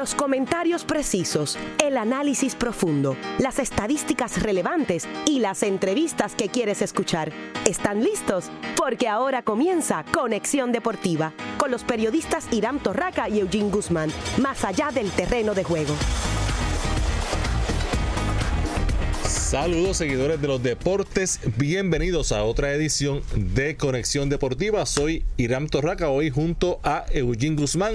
Los comentarios precisos, el análisis profundo, las estadísticas relevantes y las entrevistas que quieres escuchar. ¿Están listos? Porque ahora comienza Conexión Deportiva con los periodistas Irán Torraca y Eugene Guzmán, más allá del terreno de juego. Saludos seguidores de los deportes, bienvenidos a otra edición de Conexión Deportiva. Soy Irán Torraca, hoy junto a Eugene Guzmán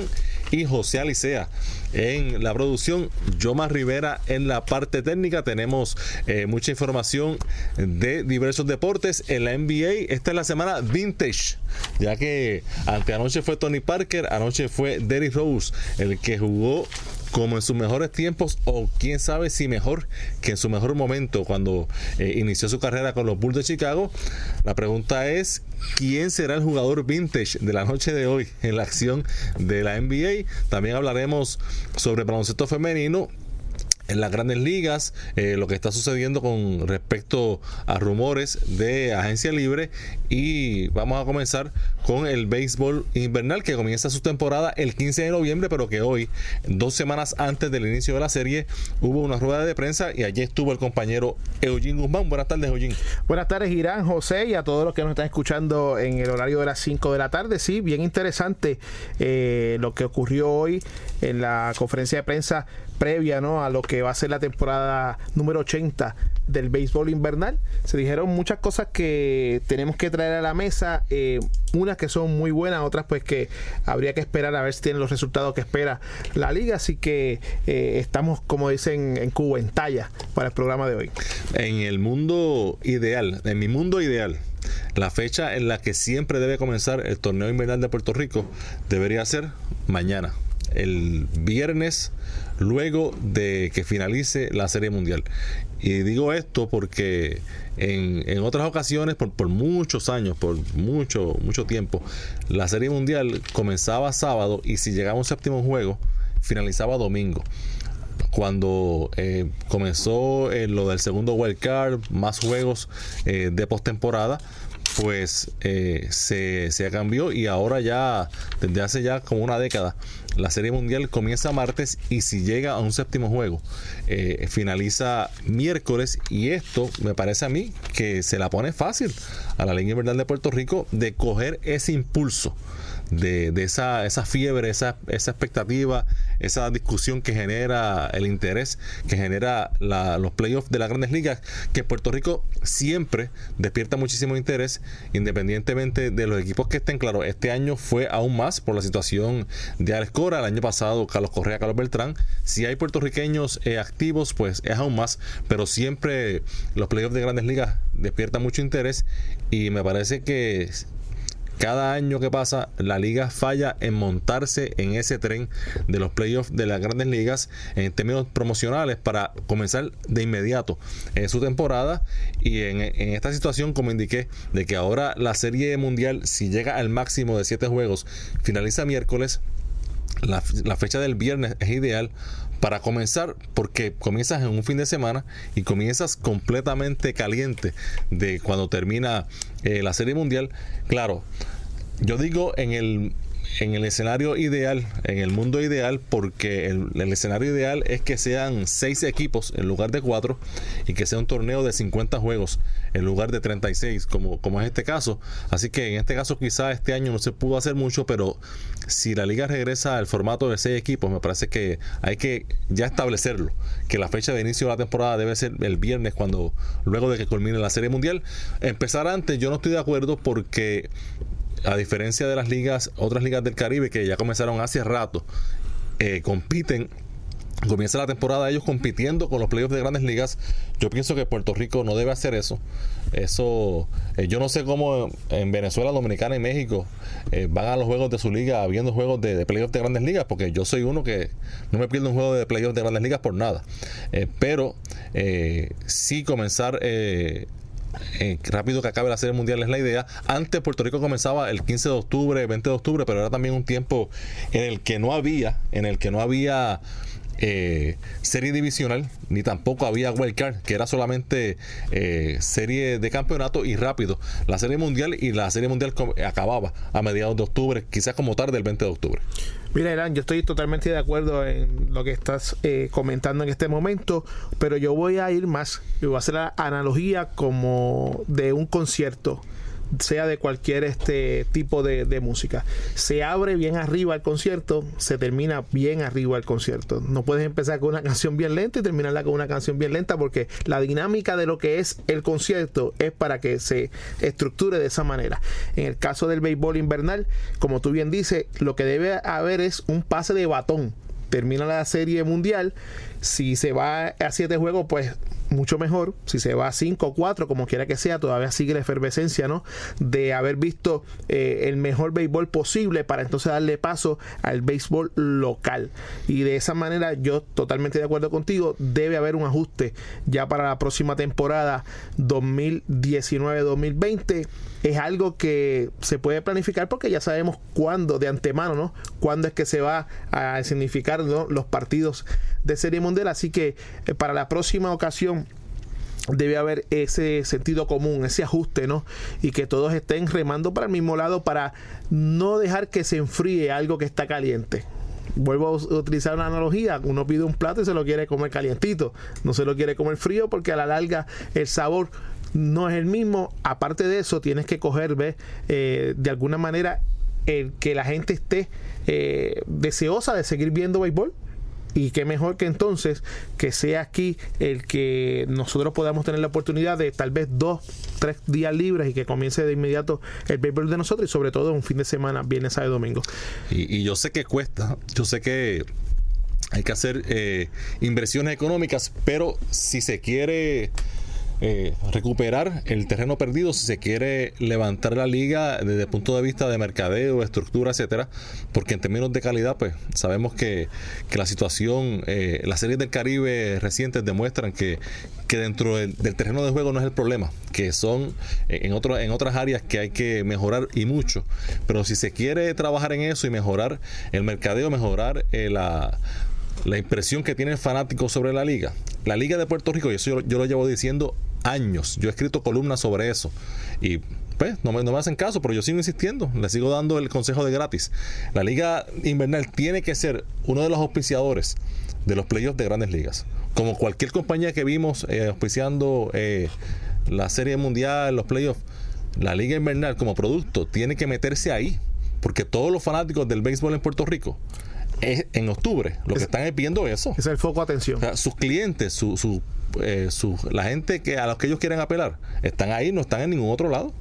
y José Alicea en la producción, Yoma Rivera en la parte técnica. Tenemos eh, mucha información de diversos deportes en la NBA. Esta es la semana vintage, ya que ante anoche fue Tony Parker, anoche fue Derrick Rose, el que jugó como en sus mejores tiempos o quién sabe si mejor que en su mejor momento cuando eh, inició su carrera con los Bulls de Chicago. La pregunta es, ¿quién será el jugador vintage de la noche de hoy en la acción de la NBA? También hablaremos sobre baloncesto femenino en las grandes ligas, eh, lo que está sucediendo con respecto a rumores de agencia libre y vamos a comenzar con el béisbol invernal que comienza su temporada el 15 de noviembre, pero que hoy, dos semanas antes del inicio de la serie, hubo una rueda de prensa y allí estuvo el compañero Eugene Guzmán. Buenas tardes, Eugene. Buenas tardes, Irán, José y a todos los que nos están escuchando en el horario de las 5 de la tarde. Sí, bien interesante eh, lo que ocurrió hoy en la conferencia de prensa previa ¿no? a lo que va a ser la temporada número 80 del béisbol invernal. Se dijeron muchas cosas que tenemos que traer a la mesa, eh, unas que son muy buenas, otras pues que habría que esperar a ver si tienen los resultados que espera la liga. Así que eh, estamos, como dicen en Cuba, en talla para el programa de hoy. En el mundo ideal, en mi mundo ideal, la fecha en la que siempre debe comenzar el torneo invernal de Puerto Rico debería ser mañana, el viernes luego de que finalice la Serie Mundial. Y digo esto porque en, otras ocasiones, por, por, muchos años, por mucho, mucho tiempo, la Serie Mundial comenzaba sábado y si llegaba un séptimo juego, finalizaba domingo cuando eh, comenzó eh, lo del segundo wild card, más juegos eh, de postemporada, pues se, se cambió y ahora ya, desde hace ya como una década, la Serie Mundial comienza martes y si llega a un séptimo juego, eh, finaliza miércoles y esto me parece a mí que se la pone fácil a la Liga Invernal de Puerto Rico de coger ese impulso de, esa, esa fiebre, esa, esa expectativa, esa discusión que genera el interés, que genera los playoffs de las grandes ligas, que Puerto Rico siempre despierta muchísimo interés, independientemente de los equipos que estén. Claro, este año fue aún más por la situación de Alex Cora, el año pasado Carlos Correa, Carlos Beltrán. Si hay puertorriqueños eh, activos, pues es aún más, pero siempre los playoffs de grandes ligas despiertan mucho interés y me parece que cada año que pasa, la liga falla en montarse en ese tren de los playoffs de las grandes ligas en términos promocionales para comenzar de inmediato en su temporada. Y en, esta situación, como indiqué, de que ahora la serie mundial, si llega al máximo de siete juegos, finaliza miércoles. La, fecha del viernes es ideal para comenzar porque comienzas en un fin de semana y comienzas completamente caliente de cuando termina eh, la serie mundial. Claro, yo digo en el en el escenario ideal, en el mundo ideal, porque el, escenario ideal es que sean seis equipos en lugar de cuatro y que sea un torneo de 50 juegos en lugar de 36, como, como es este caso. Así que en este caso quizá este año no se pudo hacer mucho, pero si la liga regresa al formato de seis equipos, me parece que hay que ya establecerlo, que la fecha de inicio de la temporada debe ser el viernes, cuando luego de que culmine la Serie Mundial. Empezar antes, yo no estoy de acuerdo porque a diferencia de las ligas, otras ligas del Caribe que ya comenzaron hace rato, eh, compiten comienza la temporada ellos compitiendo con los playoffs de grandes ligas. Yo pienso que Puerto Rico no debe hacer eso. Eso, eh, yo no sé cómo en Venezuela, Dominicana y México eh, van a los juegos de su liga viendo juegos de, de, playoffs de grandes ligas, porque yo soy uno que no me pierdo un juego de playoffs de grandes ligas por nada. pero sí comenzar eh, rápido que acabe la Serie Mundial es la idea. Antes Puerto Rico comenzaba el 15 de octubre, 20 de octubre, pero era también un tiempo en el que no había, en el que no había eh, serie divisional, ni tampoco había wildcard, que era solamente eh, serie de campeonato y rápido. La serie mundial y la serie mundial acababa a mediados de octubre, quizás como tarde el 20 de octubre. Mira, Irán, yo estoy totalmente de acuerdo en lo que estás eh, comentando en este momento, pero yo voy a ir más, y voy a hacer la analogía como de un concierto sea de cualquier este tipo de, música. Se abre bien arriba el concierto, se termina bien arriba el concierto. No puedes empezar con una canción bien lenta y terminarla con una canción bien lenta porque la dinámica de lo que es el concierto es para que se estructure de esa manera. En el caso del béisbol invernal, como tú bien dices, lo que debe haber es un pase de batón termina la serie mundial. Si se va a siete juegos, pues mucho mejor. Si se va a 5 o 4, como quiera que sea, todavía sigue la efervescencia, ¿no? De haber visto eh, el mejor béisbol posible para entonces darle paso al béisbol local. Y de esa manera, yo totalmente de acuerdo contigo, debe haber un ajuste ya para la próxima temporada 2019-2020. Es algo que se puede planificar porque ya sabemos cuándo, de antemano, ¿no? Cuándo es que se va a significar los partidos de Serie Mundial. Así que eh, para la próxima ocasión debe haber ese sentido común, ese ajuste, ¿no? Y que todos estén remando para el mismo lado para no dejar que se enfríe algo que está caliente. Vuelvo a utilizar una analogía, uno pide un plato y se lo quiere comer calientito, no se lo quiere comer frío porque a la larga el sabor no es el mismo. Aparte de eso, tienes que coger, ¿ves? Eh, de alguna manera, el que la gente esté eh, deseosa de seguir viendo béisbol y qué mejor que entonces que sea aquí el que nosotros podamos tener la oportunidad de tal vez dos, tres días libres y que comience de inmediato el béisbol de nosotros y sobre todo un fin de semana, viernes, sábado y domingo. Y, yo sé que cuesta, yo sé que hay que hacer eh, inversiones económicas, pero si se quiere eh, recuperar el terreno perdido si se quiere levantar la liga desde el punto de vista de mercadeo, estructura, etcétera, porque en términos de calidad, pues sabemos que, la situación, eh, las series del Caribe recientes demuestran que, que dentro del, terreno de juego no es el problema, que son eh, en, otro, en otras áreas que hay que mejorar y mucho, pero si se quiere trabajar en eso y mejorar el mercadeo, mejorar la la impresión que tiene el fanático sobre la liga. La liga de Puerto Rico, y eso yo, lo llevo diciendo años, yo he escrito columnas sobre eso y pues no me, no me hacen caso, pero yo sigo insistiendo, le sigo dando el consejo de gratis. La liga invernal tiene que ser uno de los auspiciadores de los playoffs de grandes ligas. Como cualquier compañía que vimos eh, auspiciando eh, la serie mundial, los playoffs, la liga invernal como producto tiene que meterse ahí, porque todos los fanáticos del béisbol en Puerto Rico es en octubre. Lo que están pidiendo eso. Es el foco de atención. sus clientes, su, su, eh, su, la gente que a los que ellos quieren apelar, están ahí, no están en ningún otro lado.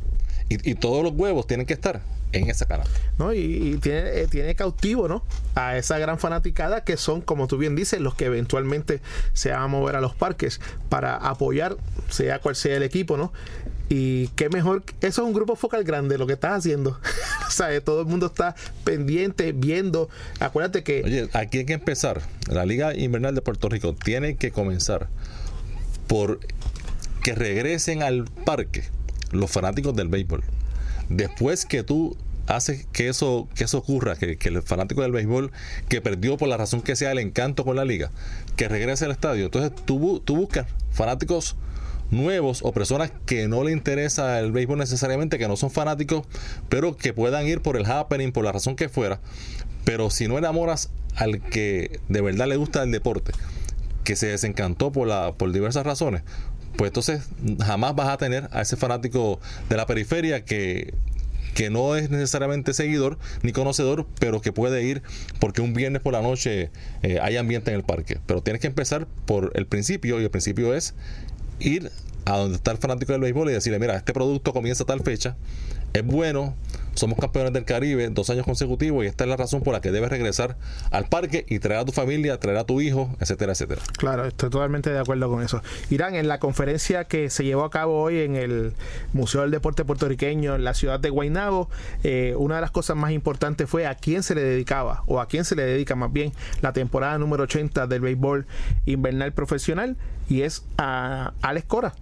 Y, y todos los huevos tienen que estar en esa canal. ¿no? Y, tiene, eh, tiene cautivo ¿no? a esa gran fanaticada que son, como tú bien dices, los que eventualmente se van a mover a los parques para apoyar, sea cual sea el equipo, ¿no? Y qué mejor, eso es un grupo focal grande lo que estás haciendo. o sea, todo el mundo está pendiente, viendo. Acuérdate que. Oye, aquí hay que empezar. La Liga Invernal de Puerto Rico tiene que comenzar por que regresen al parque los fanáticos del béisbol. Después que tú haces que eso, que eso ocurra, que, que, el fanático del béisbol que perdió por la razón que sea el encanto con la liga, que regrese al estadio. Entonces tú, tú buscas fanáticos nuevos o personas que no le interesa el béisbol necesariamente, que no son fanáticos, pero que puedan ir por el happening, por la razón que fuera. Pero si no enamoras al que de verdad le gusta el deporte, que se desencantó por, la, por diversas razones, pues entonces jamás vas a tener a ese fanático de la periferia que que no es necesariamente seguidor ni conocedor, pero que puede ir porque un viernes por la noche eh, hay ambiente en el parque. Pero tienes que empezar por el principio y el principio es ir a donde está el fanático del béisbol y decirle, mira, este producto comienza a tal fecha, es bueno, somos campeones del Caribe dos años consecutivos y esta es la razón por la que debes regresar al parque y traer a tu familia, traer a tu hijo, etcétera, etcétera. Claro, estoy totalmente de acuerdo con eso. Irán, en la conferencia que se llevó a cabo hoy en el Museo del Deporte Puertorriqueño en la ciudad de Guaynabo, eh, una de las cosas más importantes fue a quién se le dedicaba, o a quién se le dedica más bien, la temporada número 80 del béisbol invernal profesional, y es a Alex Cora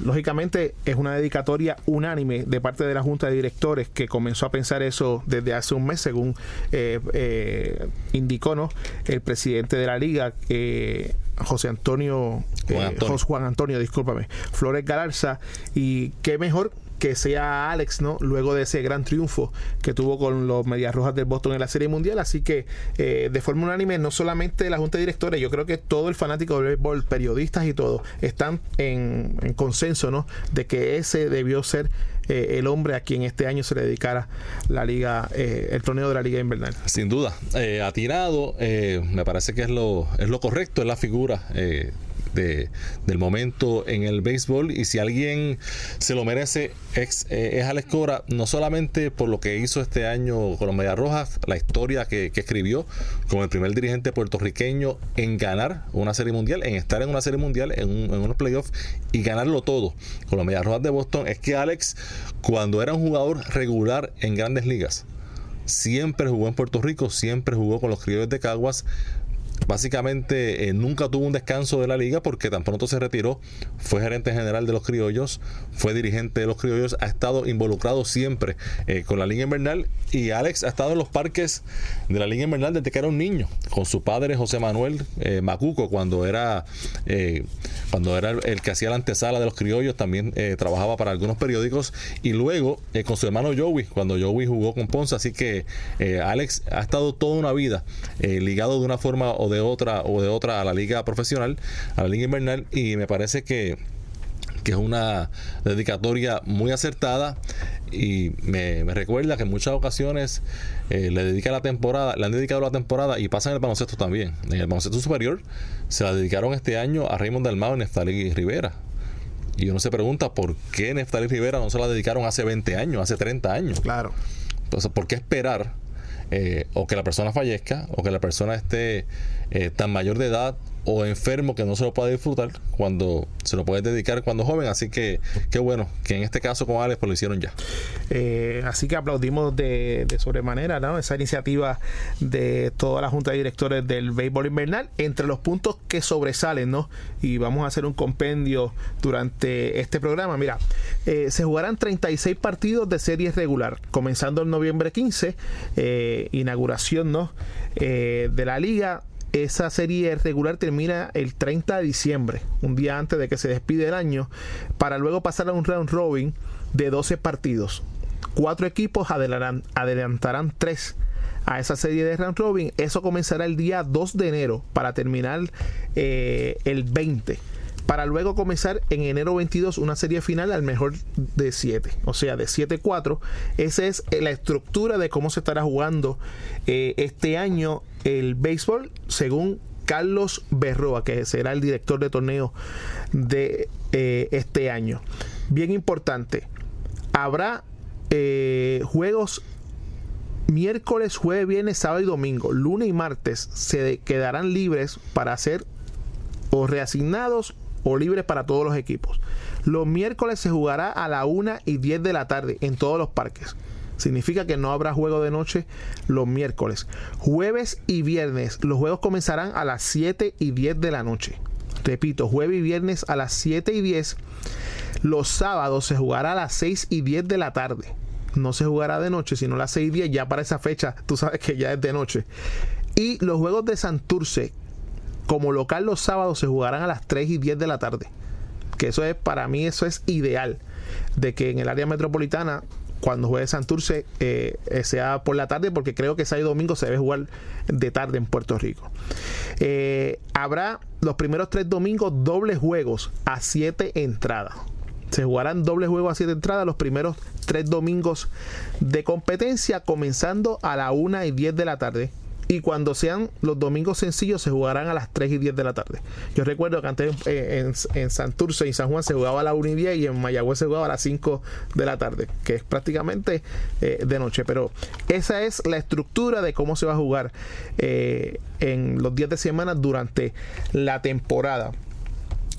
lógicamente es una dedicatoria unánime de parte de la Junta de Directores que comenzó a pensar eso desde hace un mes, según eh, eh, indicó ¿no? el presidente de la liga, eh, José Antonio, Juan Antonio. Juan Antonio, discúlpame, Flores Galarza, y qué mejor que sea Alex, ¿no? Luego de ese gran triunfo que tuvo con los Medias Rojas del Boston en la Serie Mundial. Así que, eh, de forma unánime, no solamente la Junta de Directores, yo creo que todo el fanático del béisbol, periodistas y todo, están en, consenso, ¿no? De que ese debió ser eh, el hombre a quien este año se le dedicara la liga, eh, el torneo de la liga invernal. Sin duda, ha tirado, me parece que es lo, es lo correcto, es la figura del momento en el béisbol. Y si alguien se lo merece es, eh, es Alex Cora, no solamente por lo que hizo este año con los Medias Rojas, la historia que, escribió como el primer dirigente puertorriqueño en ganar una serie mundial, en estar en una serie mundial, en, en unos playoffs y ganarlo todo con los Medias Rojas de Boston, es que Alex cuando era un jugador regular en grandes ligas, siempre jugó en Puerto Rico, siempre jugó con los criollos de Caguas, básicamente eh, nunca tuvo un descanso de la liga porque tan pronto se retiró, fue gerente general de los criollos, fue dirigente de los criollos, ha estado involucrado siempre eh, con la liga invernal y Alex ha estado en los parques de la liga invernal desde que era un niño, con su padre José Manuel eh, Macuco cuando era, cuando era el, que hacía la antesala de los criollos, también trabajaba para algunos periódicos y luego con su hermano Joey, cuando Joey jugó con Ponce, así que Alex ha estado toda una vida ligado de una forma de otra o de otra a la liga profesional, a la liga invernal y me parece que que es una dedicatoria muy acertada y me, recuerda que en muchas ocasiones eh, le dedica la temporada, le han dedicado la temporada y pasa en el baloncesto también. En el baloncesto superior se la dedicaron este año a Raymond Dalmao y Neftali Rivera. Y uno se pregunta por qué Neftali Rivera no se la dedicaron hace 20 años, hace 30 años. Claro. Entonces, ¿por qué esperar eh, o que la persona fallezca o que la persona esté eh, tan mayor de edad o enfermo que no se lo pueda disfrutar cuando se lo puede dedicar cuando joven. Así que qué bueno que en este caso con Alex pues lo hicieron ya. Eh, así que aplaudimos de, sobremanera ¿no? esa iniciativa de toda la Junta de Directores del Béisbol Invernal. Entre los puntos que sobresalen, ¿no? y vamos a hacer un compendio durante este programa. Mira, eh, se jugarán 36 partidos de serie regular, comenzando en noviembre 15, eh, inauguración ¿no? de la liga esa serie regular termina el 30 de diciembre, un día antes de que se despide el año, para luego pasar a un round robin de 12 partidos. Cuatro equipos adelantarán tres a esa serie de round robin. Eso comenzará el día 2 de enero para terminar eh, el 20 para luego comenzar en enero 22 una serie final al mejor de 7, o sea, de 7-4. Esa es la estructura de cómo se estará jugando eh, este año el béisbol, según Carlos Berroa, que será el director de torneo de eh, este año. Bien importante, habrá eh, juegos miércoles, jueves, viernes, sábado y domingo, lunes y martes se quedarán libres para hacer o reasignados o libres para todos los equipos. Los miércoles se jugará a la 1 y 10 de la tarde en todos los parques. Significa que no habrá juego de noche los miércoles. Jueves y viernes los juegos comenzarán a las 7 y 10 de la noche. Repito, jueves y viernes a las 7 y 10. Los sábados se jugará a las 6 y 10 de la tarde. No se jugará de noche, sino a las 6 y 10. Ya para esa fecha, tú sabes que ya es de noche. Y los juegos de Santurce, como local los sábados se jugarán a las 3 y 10 de la tarde. Que eso es, para mí, eso es ideal. De que en el área metropolitana, cuando juegue Santurce, eh, eh, sea por la tarde, porque creo que sábado y domingo se debe jugar de tarde en Puerto Rico. Eh, habrá los primeros tres domingos dobles juegos a 7 entradas. Se jugarán dobles juegos a 7 entradas los primeros tres domingos de competencia, comenzando a la 1 y 10 de la tarde y cuando sean los domingos sencillos se jugarán a las 3 y 10 de la tarde. Yo recuerdo que antes en, en, Santurce y San Juan se jugaba a las 1 y 10 y en Mayagüez se jugaba a las 5 de la tarde, que es prácticamente eh, de noche. Pero esa es la estructura de cómo se va a jugar eh, en los días de semana durante la temporada.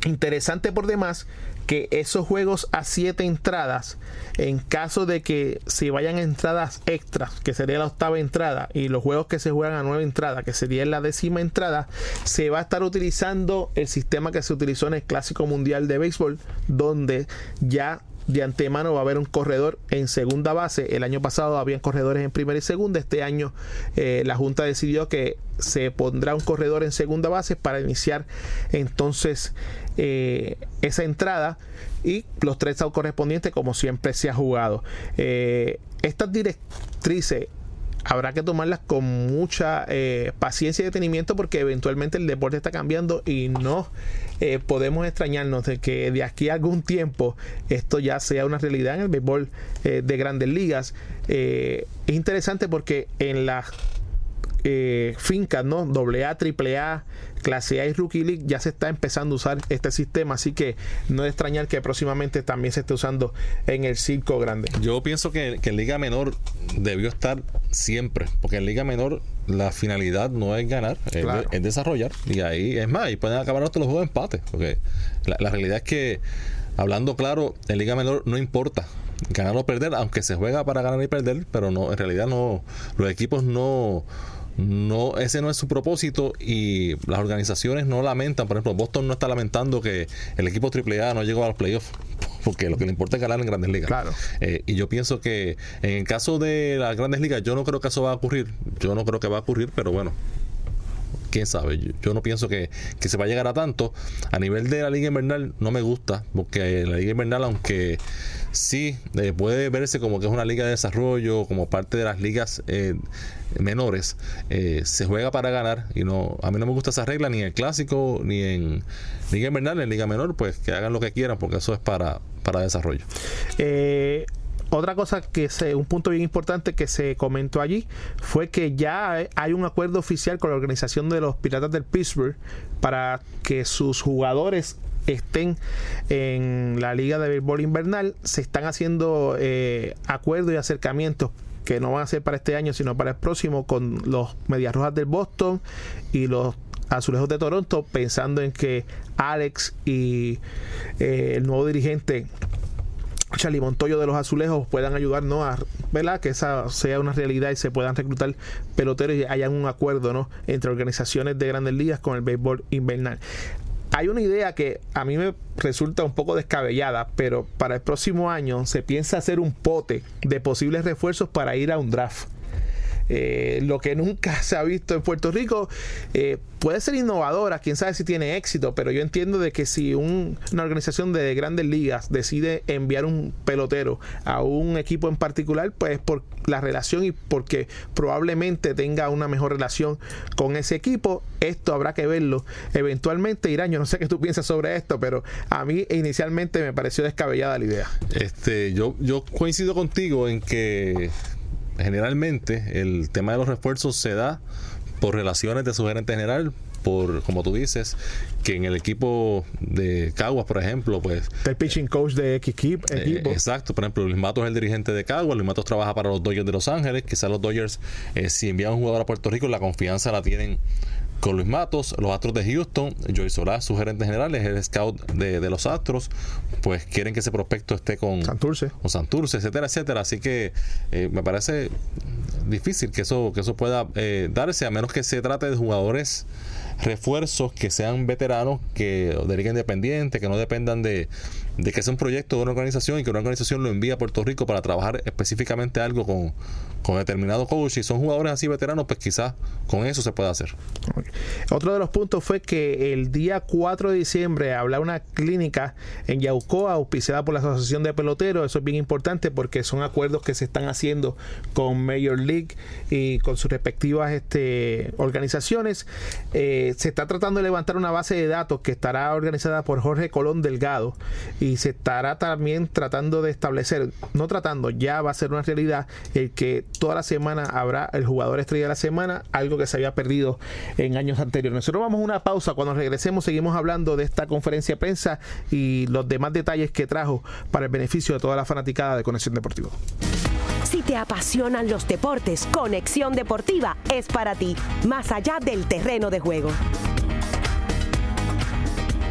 Interesante por demás que esos juegos a siete entradas, en caso de que si vayan entradas extras, que sería la octava entrada, y los juegos que se juegan a nueve entradas, que sería la décima entrada, se va a estar utilizando el sistema que se utilizó en el Clásico Mundial de Béisbol, donde ya de antemano va a haber un corredor en segunda base. El año pasado habían corredores en primera y segunda. Este año eh, la Junta decidió que se pondrá un corredor en segunda base para iniciar entonces eh, esa entrada y los tres correspondientes como siempre se ha jugado. Eh, estas directrices habrá que tomarlas con mucha eh, paciencia y detenimiento porque eventualmente el deporte está cambiando y no podemos extrañarnos de que de aquí a algún tiempo esto ya sea una realidad en el béisbol de grandes ligas. es interesante porque en las fincas, ¿no? AA, AAA, clase A y Rookie League ya se está empezando a usar este sistema, así que no es extrañar que próximamente también se esté usando en el circo grande. Yo pienso que, en Liga Menor debió estar siempre, porque en Liga Menor la finalidad no es ganar, es, desarrollar, y ahí es más, y pueden acabar hasta los juegos de empate, porque la, realidad es que, hablando claro, en Liga Menor no importa ganar o perder, aunque se juega para ganar y perder, pero no, en realidad no, los equipos no no ese no es su propósito y las organizaciones no lamentan por ejemplo Boston no está lamentando que el equipo AAA no llegó a los playoffs porque lo que le importa es ganar en grandes ligas claro. Eh, y yo pienso que en el caso de las grandes ligas yo no creo que eso va a ocurrir yo no creo que va a ocurrir pero bueno quién sabe. Yo, no pienso que, que, se va a llegar a tanto. A nivel de la Liga Invernal no me gusta, porque la Liga Invernal, aunque sí eh, puede verse como que es una liga de desarrollo, como parte de las ligas eh, menores, eh, se juega para ganar y no a mí no me gusta esa regla ni en el clásico ni en Liga Invernal, en Liga Menor, pues que hagan lo que quieran porque eso es para, para desarrollo. otra cosa que se, un punto bien importante que se comentó allí fue que ya hay un acuerdo oficial con la organización de los Piratas del Pittsburgh para que sus jugadores estén en la liga de béisbol invernal, se están haciendo eh, acuerdos y acercamientos que no van a ser para este año, sino para el próximo, con los Medias Rojas del Boston y los Azulejos de Toronto, pensando en que Alex y eh, el nuevo dirigente Charlie Montoyo de los Azulejos puedan ayudarnos a ¿verdad? que esa sea una realidad y se puedan reclutar peloteros y haya un acuerdo ¿no? entre organizaciones de grandes ligas con el béisbol invernal hay una idea que a mí me resulta un poco descabellada, pero para el próximo año se piensa hacer un pote de posibles refuerzos para ir a un draft. Eh, lo que nunca se ha visto en Puerto Rico. Eh, puede ser innovadora, quién sabe si tiene éxito, pero yo entiendo de que si una organización de grandes ligas decide enviar un pelotero a un equipo en particular, pues por la relación y porque probablemente tenga una mejor relación con ese equipo, esto habrá que verlo eventualmente. Irán, yo no sé qué tú piensas sobre esto, pero a mí inicialmente me pareció descabellada la idea. Este, yo, yo coincido contigo en que generalmente el tema de los refuerzos se da por relaciones de su gerente general, por, como tú dices, que en el equipo de Caguas, por ejemplo, pues... El pitching coach de X eh, equipo. exacto, por ejemplo, Luis Matos es el dirigente de Caguas, Luis Matos trabaja para los Dodgers de Los Ángeles, quizás los Dodgers, eh, si envían un jugador a Puerto Rico, la confianza la tienen con Luis Matos, los Astros de Houston, Joey Solá, su gerente general, es el scout de, los Astros, pues quieren que ese prospecto esté con Santurce, con Santurce etcétera, etcétera. Así que eh, me parece difícil que eso, que eso pueda eh, darse, a menos que se trate de jugadores refuerzos que sean veteranos, que de liga independiente, que no dependan de, de que sea un proyecto de una organización y que una organización lo envíe a Puerto Rico para trabajar específicamente algo con, con determinado coach. Y son jugadores así veteranos, pues quizás con eso se pueda hacer. Otro de los puntos fue que el día 4 de diciembre habrá una clínica en Yaucoa, auspiciada por la Asociación de Peloteros. Eso es bien importante porque son acuerdos que se están haciendo con Major League y con sus respectivas este, organizaciones. Eh, se está tratando de levantar una base de datos que estará organizada por Jorge Colón Delgado se estará también tratando de establecer, no tratando, ya va a ser una realidad el que toda la semana habrá el jugador estrella de la semana, algo que se había perdido en años anteriores. Nosotros vamos a una pausa, cuando regresemos seguimos hablando de esta conferencia de prensa y los demás detalles que trajo para el beneficio de toda la fanaticada de Conexión Deportiva. Si te apasionan los deportes, Conexión Deportiva es para ti, más allá del terreno de juego.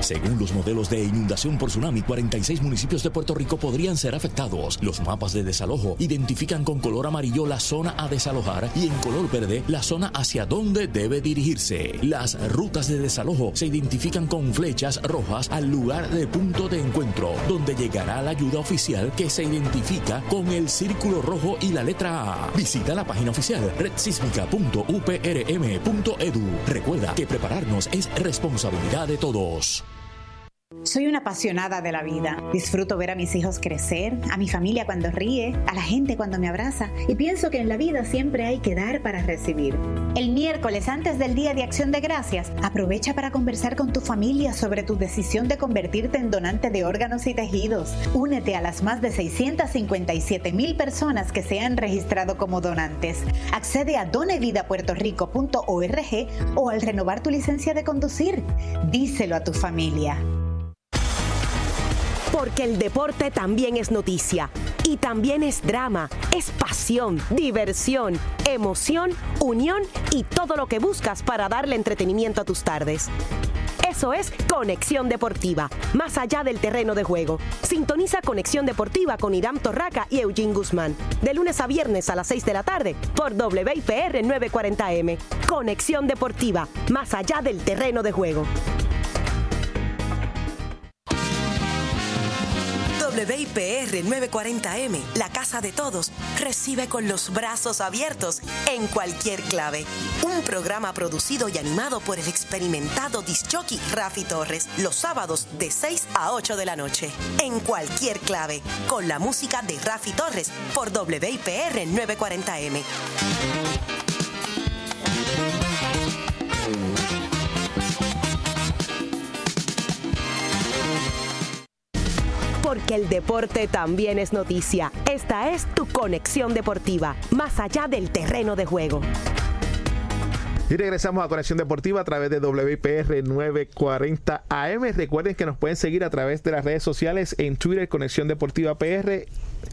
Según los modelos de inundación por tsunami, 46 municipios de Puerto Rico podrían ser afectados. Los mapas de desalojo identifican con color amarillo la zona a desalojar y en color verde la zona hacia donde debe dirigirse. Las rutas de desalojo se identifican con flechas rojas al lugar de punto de encuentro, donde llegará la ayuda oficial que se identifica con el círculo rojo y la letra A. Visita la página oficial redsísmica.uprm.edu. Recuerda que prepararnos es responsabilidad de todos. Soy una apasionada de la vida. Disfruto ver a mis hijos crecer, a mi familia cuando ríe, a la gente cuando me abraza y pienso que en la vida siempre hay que dar para recibir. El miércoles antes del Día de Acción de Gracias, aprovecha para conversar con tu familia sobre tu decisión de convertirte en donante de órganos y tejidos. Únete a las más de 657 mil personas que se han registrado como donantes. Accede a donevidapuertorico.org o al renovar tu licencia de conducir. Díselo a tu familia. Porque el deporte también es noticia. Y también es drama, es pasión, diversión, emoción, unión y todo lo que buscas para darle entretenimiento a tus tardes. Eso es Conexión Deportiva, más allá del terreno de juego. Sintoniza Conexión Deportiva con Irán Torraca y Eugene Guzmán, de lunes a viernes a las 6 de la tarde por WIPR 940M. Conexión Deportiva, más allá del terreno de juego. WIPR 940M, la casa de todos, recibe con los brazos abiertos en cualquier clave. Un programa producido y animado por el experimentado disjockey Rafi Torres, los sábados de 6 a 8 de la noche. En cualquier clave, con la música de Rafi Torres por WIPR 940M. Porque el deporte también es noticia. Esta es tu conexión deportiva, más allá del terreno de juego. Y regresamos a Conexión Deportiva a través de WIPR 940 AM. Recuerden que nos pueden seguir a través de las redes sociales en Twitter Conexión Deportiva PR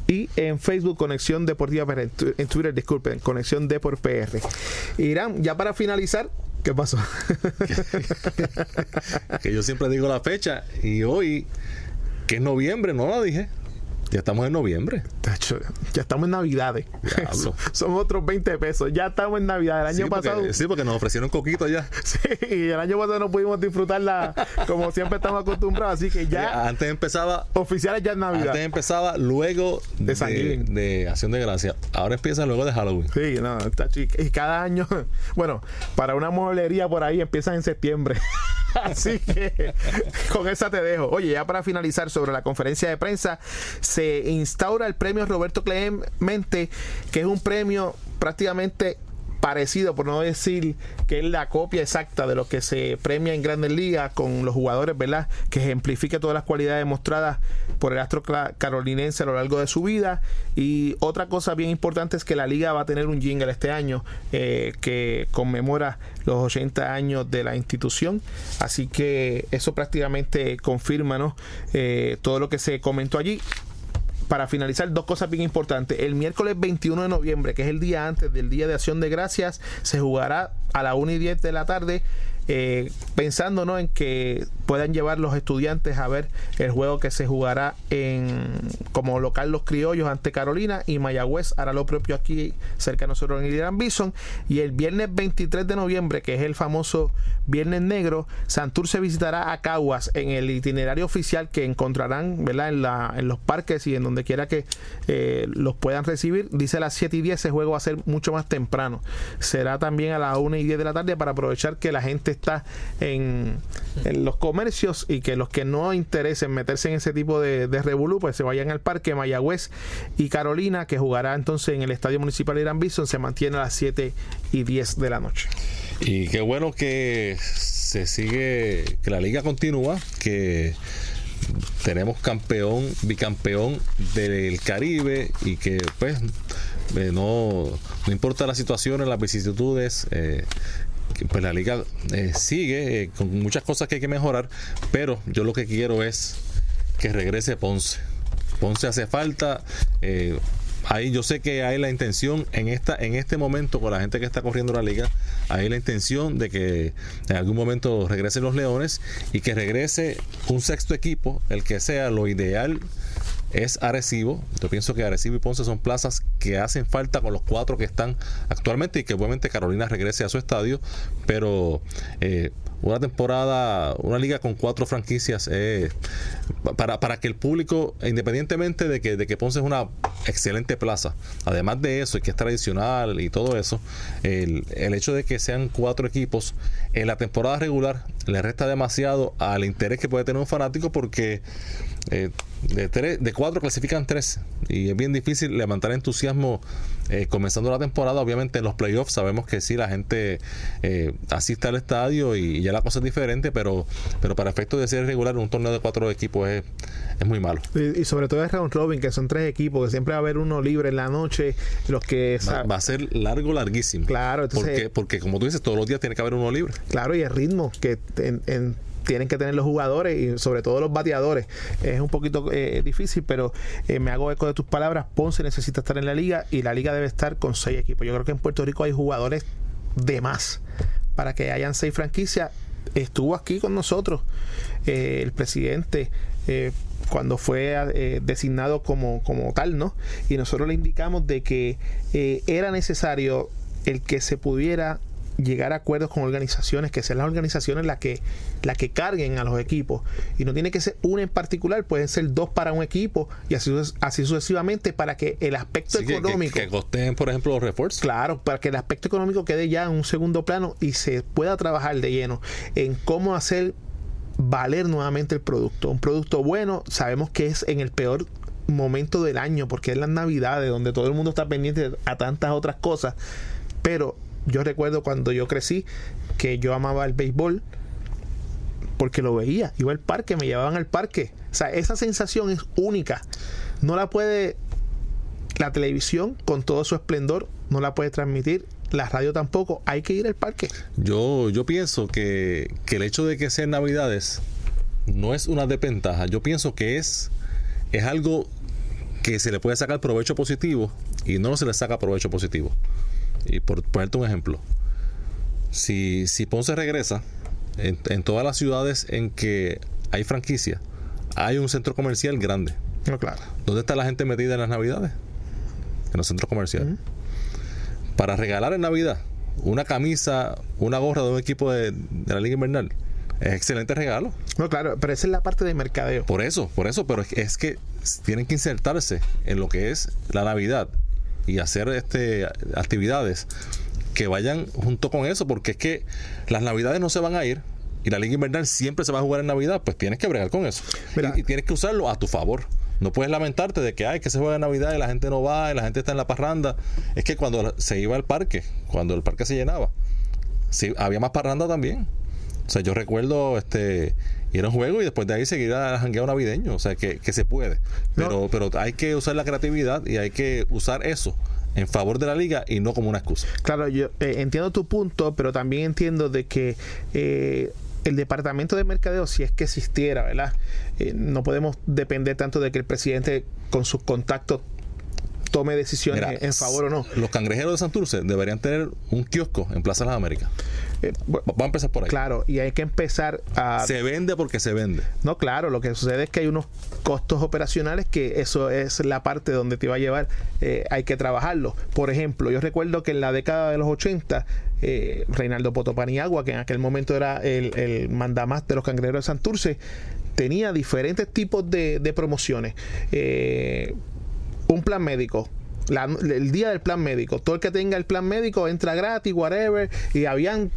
y en Facebook Conexión Deportiva PR. En Twitter, disculpen, Conexión Deport PR. Irán, ya para finalizar, ¿qué pasó? que yo siempre digo la fecha y hoy que es noviembre, no lo dije. Ya estamos en noviembre. Ya estamos en Navidades. Son otros 20 pesos. Ya estamos en Navidad. El año pasado. sí, porque nos ofrecieron coquito ya. Sí, y el año pasado no pudimos disfrutarla como siempre estamos acostumbrados. Así que ya. antes empezaba. Oficiales ya en Navidad. Antes empezaba luego de, de, Acción de Gracia. Ahora empieza luego de Halloween. Sí, no, está chica. Y cada año. Bueno, para una mueblería por ahí empiezan en septiembre. Así que con esa te dejo. Oye, ya para finalizar sobre la conferencia de prensa, se instaura el premio Roberto Clemente, que es un premio prácticamente parecido, por no decir que es la copia exacta de lo que se premia en Grandes Ligas con los jugadores, ¿verdad? Que ejemplifique todas las cualidades demostradas por el astro carolinense a lo largo de su vida. Y otra cosa bien importante es que la liga va a tener un jingle este año eh, que conmemora los 80 años de la institución. Así que eso prácticamente confirma ¿no? Eh, todo lo que se comentó allí para finalizar, dos cosas bien importantes. El miércoles 21 de noviembre, que es el día antes del Día de Acción de Gracias, se jugará a la 1 y 10 de la tarde eh, pensando ¿no? en que puedan llevar los estudiantes a ver el juego que se jugará en como local los criollos ante Carolina y Mayagüez hará lo propio aquí cerca de nosotros en Irán Bison. Y el viernes 23 de noviembre que es el famoso Viernes Negro Santurce visitará a Caguas en el itinerario oficial que encontrarán ¿verdad? En, la, en los parques y en donde quiera que eh, los puedan recibir. Dice a las 7 y 10 ese juego va a ser mucho más temprano. Será también a las 1 y 10 de la tarde para aprovechar que la gente está en, los comercios y que los que no interesen meterse en ese tipo de, de revolú, pues se vayan al parque Mayagüez y Carolina, que jugará entonces en el Estadio Municipal Irán Bison, se mantiene a las 7 y 10 de la noche. Y qué bueno que se sigue, que la liga continúa, que tenemos campeón, bicampeón del Caribe y que pues eh, no, no importa la situación, las vicisitudes, eh, pues la liga eh, sigue eh, con muchas cosas que hay que mejorar, pero yo lo que quiero es que regrese Ponce. Ponce hace falta. Eh, ahí yo sé que hay la intención en esta en este momento con la gente que está corriendo la liga hay la intención de que en algún momento regresen los Leones y que regrese un sexto equipo el que sea lo ideal es Arecibo. Yo pienso que Arecibo y Ponce son plazas que hacen falta con los cuatro que están actualmente y que obviamente Carolina regrese a su estadio, pero eh, una temporada, una liga con cuatro franquicias, eh, para, para que el público, independientemente de que, de que Ponce es una excelente plaza, además de eso, y que es tradicional y todo eso, el, el hecho de que sean cuatro equipos en la temporada regular le resta demasiado al interés que puede tener un fanático porque eh, de, tres, de cuatro clasifican tres y es bien difícil levantar entusiasmo eh, comenzando la temporada. Obviamente en los playoffs sabemos que sí, la gente eh, asiste al estadio y, ya la cosa es diferente, pero, pero para efectos de ser regular un torneo de cuatro equipos es, es muy malo. Y, sobre todo es round robin, que son tres equipos, que siempre va a haber uno libre en la noche, los que... Va, va a ser largo, larguísimo. Claro, entonces, porque, porque como tú dices, todos los días tiene que haber uno libre. Claro, y el ritmo, que en, en tienen que tener los jugadores y sobre todo los bateadores. Es un poquito eh, difícil, pero eh, me hago eco de tus palabras. Ponce necesita estar en la liga y la liga debe estar con seis equipos. Yo creo que en Puerto Rico hay jugadores de más para que hayan seis franquicias. Estuvo aquí con nosotros eh, el presidente cuando fue designado como, como tal, ¿no? Y nosotros le indicamos de que era necesario el que se pudiera llegar a acuerdos con organizaciones, que sean las organizaciones las que, la que carguen a los equipos. Y no tiene que ser una en particular, pueden ser dos para un equipo y así, así sucesivamente para que el aspecto económico... Que, que, por ejemplo, los refuerzos. Claro, para que el aspecto económico quede ya en un segundo plano y se pueda trabajar de lleno en cómo hacer valer nuevamente el producto. Un producto bueno, sabemos que es en el peor momento del año, porque es las navidades, donde todo el mundo está pendiente a tantas otras cosas, pero yo recuerdo cuando yo crecí que yo amaba el béisbol porque lo veía. Iba al parque, me llevaban al parque. O sea, esa sensación es única. No la puede la televisión con todo su esplendor, no la puede transmitir. La radio tampoco. Hay que ir al parque. Yo, yo pienso que, que el hecho de que sean navidades no es una desventaja. Yo pienso que es, es algo que se le puede sacar provecho positivo y no se le saca provecho positivo. Y por ponerte un ejemplo, si, si Ponce regresa, en, todas las ciudades en que hay franquicia, hay un centro comercial grande. No, claro. ¿Dónde está la gente metida en las navidades? En los centros comerciales. Para regalar en Navidad una camisa, una gorra de un equipo de, de la Liga Invernal, es excelente regalo. No, claro, pero esa es la parte de mercadeo. Por eso, por eso, pero es que tienen que insertarse en lo que es la Navidad y hacer este actividades que vayan junto con eso, porque es que las navidades no se van a ir y la liga invernal siempre se va a jugar en Navidad, pues tienes que bregar con eso. Y, tienes que usarlo a tu favor. No puedes lamentarte de que hay que se juega en Navidad y la gente no va y la gente está en la parranda. Es que cuando se iba al parque, cuando el parque se llenaba, sí, había más parranda también. O sea, yo recuerdo este ir a un juego y después de ahí seguir a jangueo navideño. O sea, que, se puede. Pero, pero hay que usar la creatividad y hay que usar eso en favor de la liga y no como una excusa. Claro, yo eh, entiendo tu punto, pero también entiendo de que eh, el departamento de mercadeo, si es que existiera, ¿verdad? Eh, no podemos depender tanto de que el presidente con sus contactos tome decisiones en favor o no. Los cangrejeros de Santurce deberían tener un kiosco en Plaza de las Américas. Eh, Vamos a empezar por ahí. Claro, y hay que empezar a... Se vende porque se vende. No, claro, lo que sucede es que hay unos costos operacionales que eso es la parte donde te va a llevar, eh, hay que trabajarlo. Por ejemplo, yo recuerdo que en la década de los 80, eh, Reinaldo Potopaniagua, que en aquel momento era el, el mandamás de los cangrejeros de Santurce, tenía diferentes tipos de, de promociones. Eh, un plan médico. El día del plan médico. Todo el que tenga el plan médico entra gratis, whatever. Y habían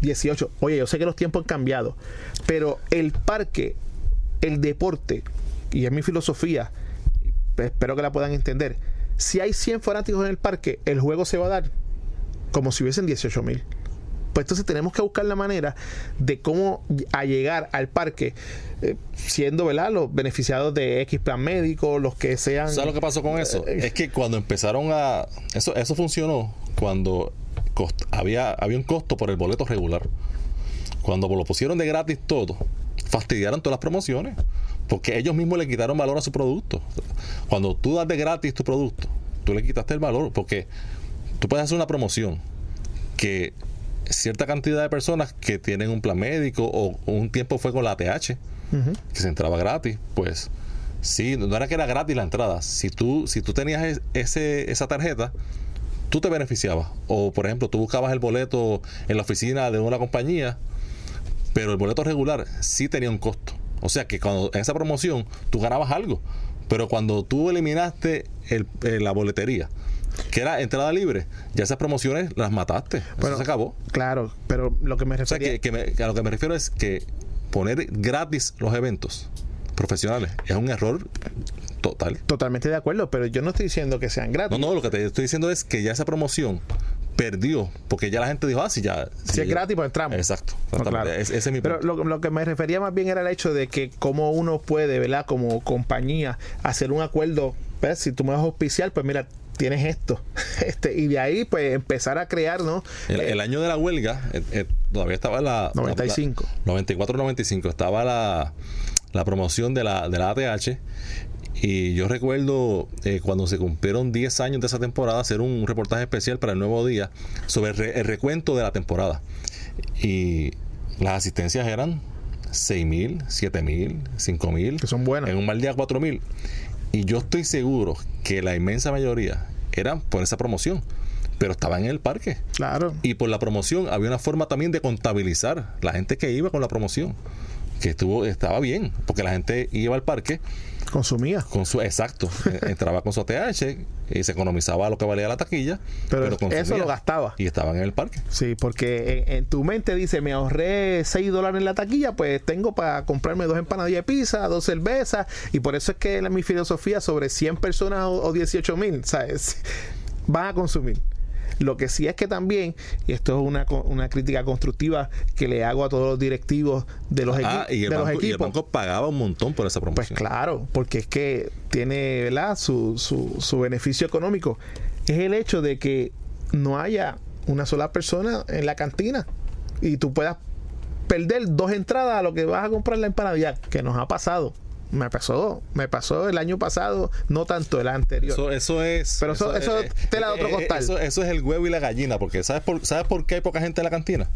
18. Oye, yo sé que los tiempos han cambiado. Pero el parque, el deporte, y es mi filosofía, espero que la puedan entender. Si hay 100 fanáticos en el parque, el juego se va a dar como si hubiesen 18 mil. Pues entonces tenemos que buscar la manera de cómo a llegar al parque eh, siendo ¿verdad? los beneficiados de X plan médico, los que sean... ¿Sabes lo que pasó con eso? Eh, es que cuando empezaron a... Eso, eso funcionó cuando había, había un costo por el boleto regular. Cuando lo pusieron de gratis todo, fastidiaron todas las promociones. Porque ellos mismos le quitaron valor a su producto. Cuando tú das de gratis tu producto, tú le quitaste el valor porque tú puedes hacer una promoción que cierta cantidad de personas que tienen un plan médico o un tiempo fue con la ATH, que se entraba gratis, pues sí, no era que era gratis la entrada. Si tú, si tú tenías ese, esa tarjeta, tú te beneficiabas. O, por ejemplo, tú buscabas el boleto en la oficina de una compañía, pero el boleto regular sí tenía un costo. O sea que cuando en esa promoción tú ganabas algo. Pero cuando tú eliminaste el, eh, la boletería, que era entrada libre, ya esas promociones las mataste. Bueno, se acabó. Claro, pero lo que me refiero. O sea, que, a lo que me refiero es que poner gratis los eventos profesionales es un error total. Totalmente de acuerdo, pero yo no estoy diciendo que sean gratis. No, no, lo que te estoy diciendo es que ya esa promoción perdió, porque ya la gente dijo, ah, si ya... Si, es gratis, pues entramos. Exacto. ese es mi Pero lo, lo, que me refería más bien era el hecho de que como uno puede, ¿verdad? Como compañía, hacer un acuerdo, ¿ves? Si tú me vas a auspiciar, pues mira, tienes esto. este Y de ahí, pues, empezar a crear, ¿no? El, el año de la huelga, eh, eh, todavía estaba la... 95. 94-95, estaba la, la promoción de la, de la ATH y yo recuerdo eh, cuando se cumplieron 10 años de esa temporada hacer un reportaje especial para el Nuevo Día sobre el, recuento de la temporada. Y las asistencias eran 6 mil, 7 mil, 5 mil. Que son buenas. En un mal día 4 mil. Y yo estoy seguro que la inmensa mayoría eran por esa promoción pero estaban en el parque. Claro. Y por la promoción había una forma también de contabilizar la gente que iba con la promoción, que estuvo estaba bien, porque la gente iba al parque Consumía. Con su, exacto. Entraba con su ATH y se economizaba lo que valía la taquilla. Pero, eso lo gastaba. Y estaban en el parque. Sí, porque en, tu mente dice, me ahorré 6 dólares en la taquilla, pues tengo para comprarme dos empanadas de pizza, dos cervezas. Y por eso es que mi filosofía sobre 100 personas o, o 18 mil, ¿sabes? Van a consumir. Lo que sí es que también, y esto es una, una crítica constructiva que le hago a todos los directivos de los, ah, y el de banco, los equipos. Y el banco pagaba un montón por esa promoción. Pues claro, porque es que tiene ¿verdad? Su, su, su beneficio económico. Es el hecho de que no haya una sola persona en la cantina y tú puedas perder dos entradas a lo que vas a comprar la empanadilla, que nos ha pasado me pasó, me pasó el año pasado, no tanto el anterior. Eso, eso es. Pero eso, eso, eh, tela de otro eh, costal. Eso, eso, es el huevo y la gallina, porque ¿sabes por, ¿sabes por qué hay poca gente en la cantina?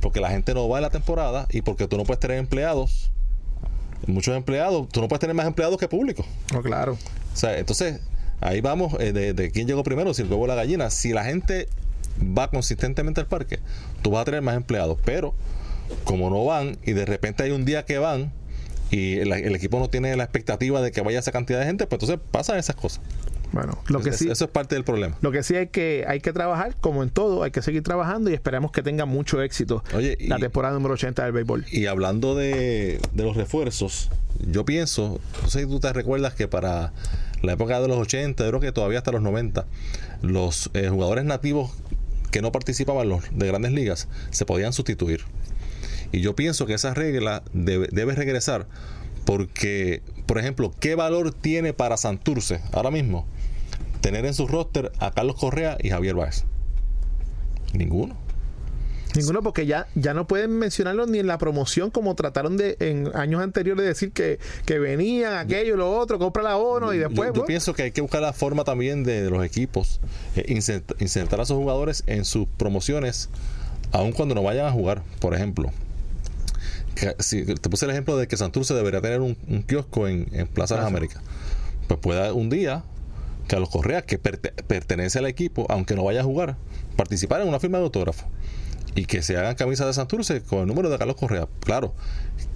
Porque la gente no va en la temporada y porque tú no puedes tener empleados. Muchos empleados, tú no puedes tener más empleados que público. No, claro. O sea, entonces, ahí vamos eh, de, de, quién llegó primero, si el huevo o la gallina. Si la gente va consistentemente al parque, tú vas a tener más empleados. Pero, como no van y de repente hay un día que van, y el, equipo no tiene la expectativa de que vaya esa cantidad de gente, pues entonces pasan esas cosas. Bueno, lo que sí, eso es parte del problema. Lo que sí hay que hay que trabajar, como en todo, hay que seguir trabajando y esperamos que tenga mucho éxito la temporada número 80 del béisbol. Y hablando de, los refuerzos, yo pienso, no sé si tú te recuerdas que para la época de los 80, creo que todavía hasta los 90, los eh, jugadores nativos que no participaban los, de grandes ligas se podían sustituir. Y yo pienso que esa regla debe, regresar porque, por ejemplo, ¿qué valor tiene para Santurce ahora mismo tener en su roster a Carlos Correa y Javier Báez? Ninguno. Ninguno, porque ya, ya no pueden mencionarlo ni en la promoción como trataron de en años anteriores de decir que, que venían aquello, lo otro, compra la bono y después. Yo, pienso que hay que buscar la forma también de, los equipos, eh, insertar a esos jugadores en sus promociones, aun cuando no vayan a jugar. Por ejemplo, si te puse el ejemplo de que Santurce debería tener un, kiosco en, Plaza de las Américas. Pues pueda un día que a los Correas, que pertenece al equipo, aunque no vaya a jugar, participar en una firma de autógrafo y que se hagan camisas de Santurce con el número de Carlos Correa. Claro,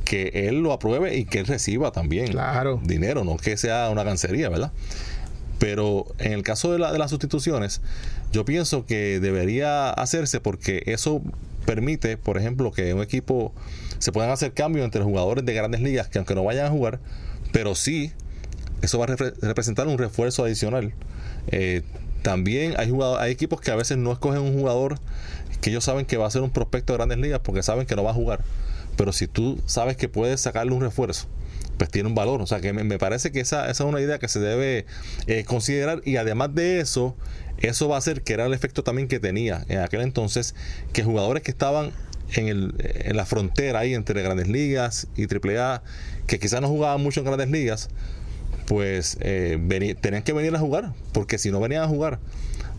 que él lo apruebe y que él reciba también claro. dinero, no que sea una cancería, ¿verdad? Pero en el caso de, de las sustituciones, yo pienso que debería hacerse porque eso permite, por ejemplo, que un equipo se puedan hacer cambios entre jugadores de grandes ligas que aunque no vayan a jugar, pero sí, eso va a representar un refuerzo adicional. Eh, también hay, hay equipos que a veces no escogen un jugador que ellos saben que va a ser un prospecto de grandes ligas porque saben que no va a jugar. Pero si tú sabes que puedes sacarle un refuerzo, pues tiene un valor. O sea que me, parece que esa, esa, es una idea que se debe eh, considerar. Y además de eso, eso va a ser que era el efecto también que tenía en aquel entonces, que jugadores que estaban en, el, en la frontera ahí entre grandes ligas y AAA, que quizás no jugaban mucho en grandes ligas, pues eh, tenían que venir a jugar, porque si no venían a jugar,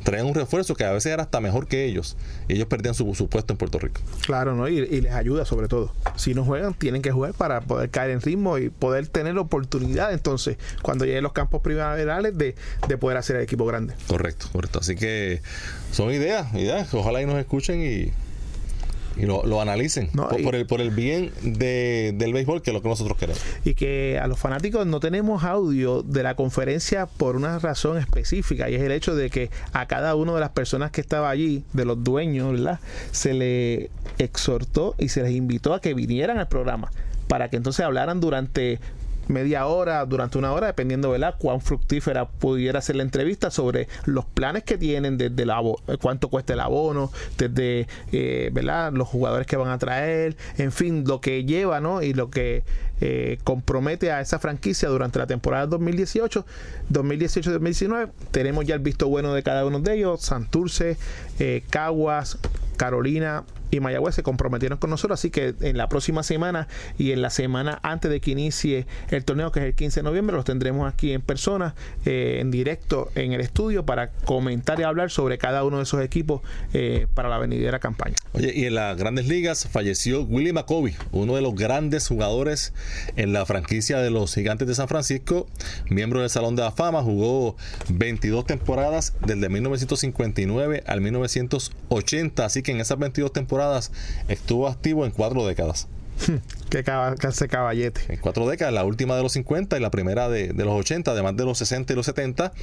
traían un refuerzo que a veces era hasta mejor que ellos y ellos perdían su, puesto en Puerto Rico. Claro, ¿no? Y, les ayuda sobre todo. Si no juegan, tienen que jugar para poder caer en ritmo y poder tener la oportunidad entonces, cuando lleguen los campos primaverales, de, de poder hacer el equipo grande. Correcto, correcto. Así que son ideas, ideas. Ojalá y nos escuchen y y lo, analicen por, el, por el bien del béisbol, que es lo que nosotros queremos. Y que a los fanáticos no tenemos audio de la conferencia por una razón específica, y es el hecho de que a cada una de las personas que estaba allí, de los dueños, ¿verdad? se le exhortó y se les invitó a que vinieran al programa para que entonces hablaran durante media hora, durante una hora, dependiendo de cuán fructífera pudiera ser la entrevista sobre los planes que tienen, desde la, cuánto cuesta el abono, desde eh, ¿verdad? los jugadores que van a traer, en fin, lo que lleva ¿no? y lo que eh, compromete a esa franquicia durante la temporada 2018, 2018-2019. Tenemos ya el visto bueno de cada uno de ellos, Santurce, eh, Caguas, Carolina, y Mayagüez se comprometieron con nosotros, así que en la próxima semana y en la semana antes de que inicie el torneo, que es el 15 de noviembre, los tendremos aquí en persona, eh, en directo en el estudio, para comentar y hablar sobre cada uno de esos equipos eh, para la venidera campaña. Oye, y en las grandes ligas falleció Willie McCovey, uno de los grandes jugadores en la franquicia de los Gigantes de San Francisco, miembro del Salón de la Fama, jugó 22 temporadas desde 1959 al 1980, así que en esas 22 temporadas estuvo activo en cuatro décadas. que hace caballete. En cuatro décadas, la última de los 50 y la primera de, los 80, además de los 60 y los 70,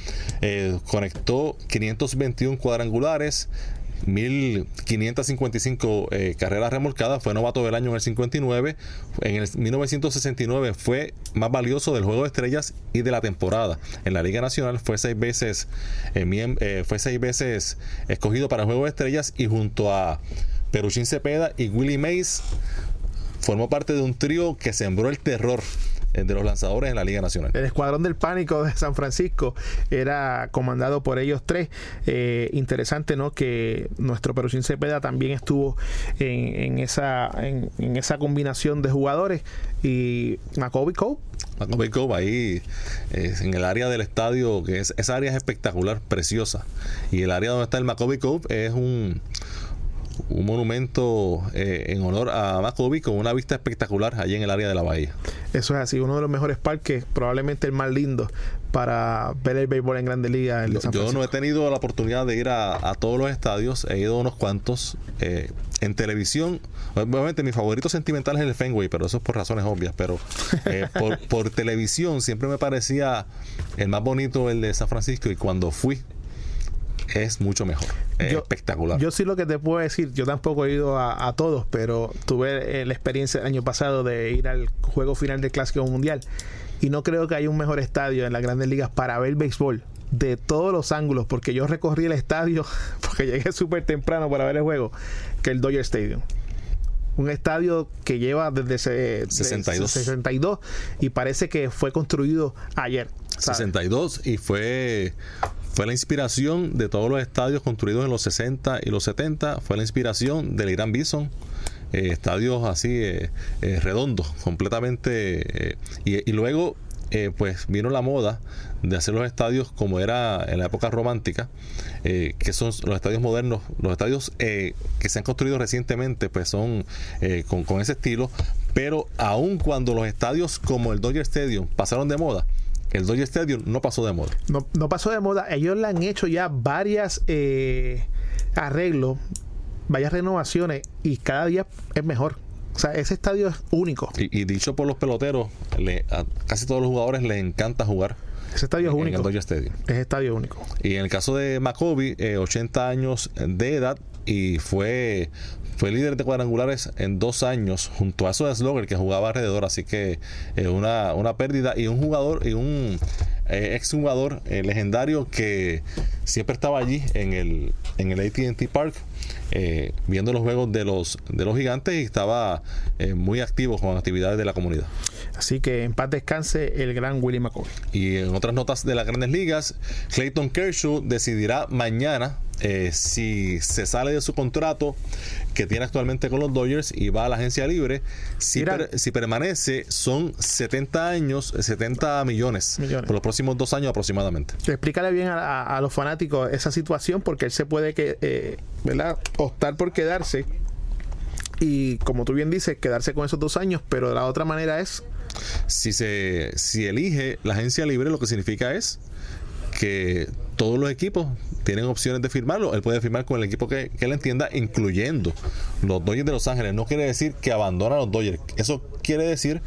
eh, conectó 521 cuadrangulares, 1555 eh, carreras remolcadas, fue novato del año en el 59, en el 1969 fue más valioso del juego de estrellas y de la temporada. En la Liga Nacional fue seis veces, eh, fue seis veces escogido para el juego de estrellas y junto a Peruchín Cepeda y Willie Mays formó parte de un trío que sembró el terror de los lanzadores en la Liga Nacional. El Escuadrón del Pánico de San Francisco era comandado por ellos tres. Eh, interesante, ¿no? Que nuestro Peruchín Cepeda también estuvo en, esa, en, esa combinación de jugadores. Y Macoby Cove. Macoby Cove ahí en el área del estadio, que es, esa área es espectacular, preciosa. Y el área donde está el Macoby Cove es un un monumento eh, en honor a Macoby con una vista espectacular allí en el área de la bahía. Eso es así, uno de los mejores parques, probablemente el más lindo para ver el béisbol en Grande Liga. yo, no he tenido la oportunidad de ir a, todos los estadios, he ido a unos cuantos. Eh, en televisión, obviamente mi favorito sentimental es el Fenway, pero eso es por razones obvias, pero eh, por, por televisión siempre me parecía el más bonito el de San Francisco y cuando fui es mucho mejor. espectacular. Yo sí lo que te puedo decir, yo tampoco he ido a, todos, pero tuve eh, la experiencia el año pasado de ir al juego final del Clásico Mundial y no creo que haya un mejor estadio en las grandes ligas para ver béisbol de todos los ángulos, porque yo recorrí el estadio, porque llegué súper temprano para ver el juego, que el Dodger Stadium un estadio que lleva desde 62. 62 y parece que fue construido ayer. 62 y fue fue la inspiración de todos los estadios construidos en los 60 y los 70. Fue la inspiración del Irán Bison. Eh, estadios así eh, eh, redondos, completamente. Y, luego, pues vino la moda de hacer los estadios como era en la época romántica, que son los estadios modernos, los estadios que se han construido recientemente, pues son con, con ese estilo. Pero aun cuando los estadios como el Dodger Stadium pasaron de moda, el Dodger Stadium no pasó de moda. No, no pasó de moda. Ellos le han hecho ya varias eh, arreglos, varias renovaciones y cada día es mejor. O sea, ese estadio es único. Y, dicho por los peloteros, a casi todos los jugadores les encanta jugar. Ese estadio es único. En el Dodger Stadium. Ese estadio único. Y en el caso de Macoby, 80 eh, años de edad y fue fue líder de cuadrangulares en dos años junto a de Slogger que jugaba alrededor, así que eh, una, una pérdida y un jugador y un eh, ex jugador eh, legendario que siempre estaba allí en el, en el ATT Park viendo los juegos de los, de los gigantes y estaba muy activo con actividades de la comunidad. Así que en paz descanse el gran Willie McCoy. Y en otras notas de las grandes ligas, Clayton Kershaw decidirá mañana eh, si se sale de su contrato que tiene actualmente con los Dodgers y va a la agencia libre, si, si permanece son 70 años, 70 millones, por los próximos dos años aproximadamente. Explícale bien a, los fanáticos esa situación porque él se puede que, eh, optar por quedarse y como tú bien dices, quedarse con esos dos años, pero de la otra manera es... Si, se, si elige la agencia libre, lo que significa es que todos los equipos tienen opciones de firmarlo. Él puede firmar con el equipo que, él entienda, incluyendo los Dodgers de Los Ángeles. No quiere decir que abandona a los Dodgers. Eso quiere decir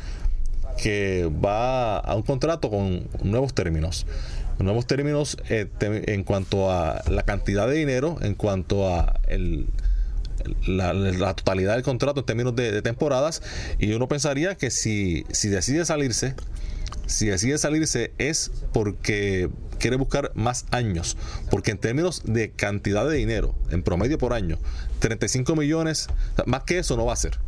que va a un contrato con nuevos términos. Nuevos términos eh, en cuanto a la cantidad de dinero, en cuanto a el, la, totalidad del contrato en términos de, de, temporadas. Y uno pensaría que si, si decide salirse, si decide salirse es porque quiere buscar más años, porque en términos de cantidad de dinero, en promedio por año, 35 millones, más que eso no va a ser.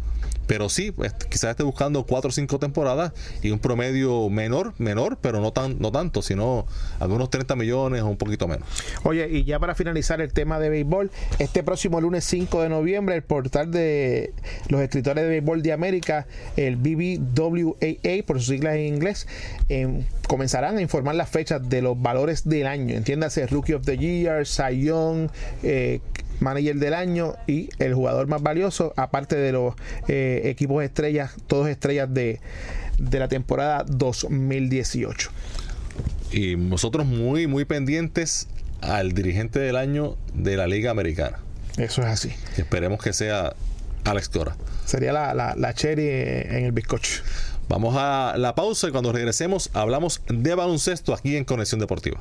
Pero sí, pues, quizás esté buscando cuatro o cinco temporadas y un promedio menor, menor, pero no tan, no tanto, sino algunos 30 millones o un poquito menos. Oye, y ya para finalizar el tema de béisbol, este próximo lunes 5 de noviembre, el portal de los escritores de béisbol de América, el BBWAA, por sus siglas en inglés, em, comenzarán a informar las fechas de los valores del año. Entiéndase, Rookie of the Year, Cy eh, manager del año y el jugador más valioso, aparte de los eh, equipos estrellas, todos estrellas de, de la temporada 2018. Y nosotros muy, muy pendientes al dirigente del año de la Liga Americana. Eso es así. Esperemos que sea Alex Cora. Sería la, la, la cherry en el bizcocho. Vamos a la pausa y cuando regresemos hablamos de baloncesto aquí en Conexión Deportiva.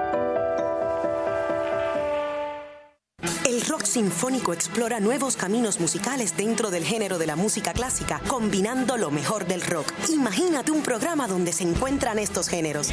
Rock sinfónico explora nuevos caminos musicales dentro del género de la música clásica, combinando lo mejor del rock. Imagínate un programa donde se encuentran estos géneros.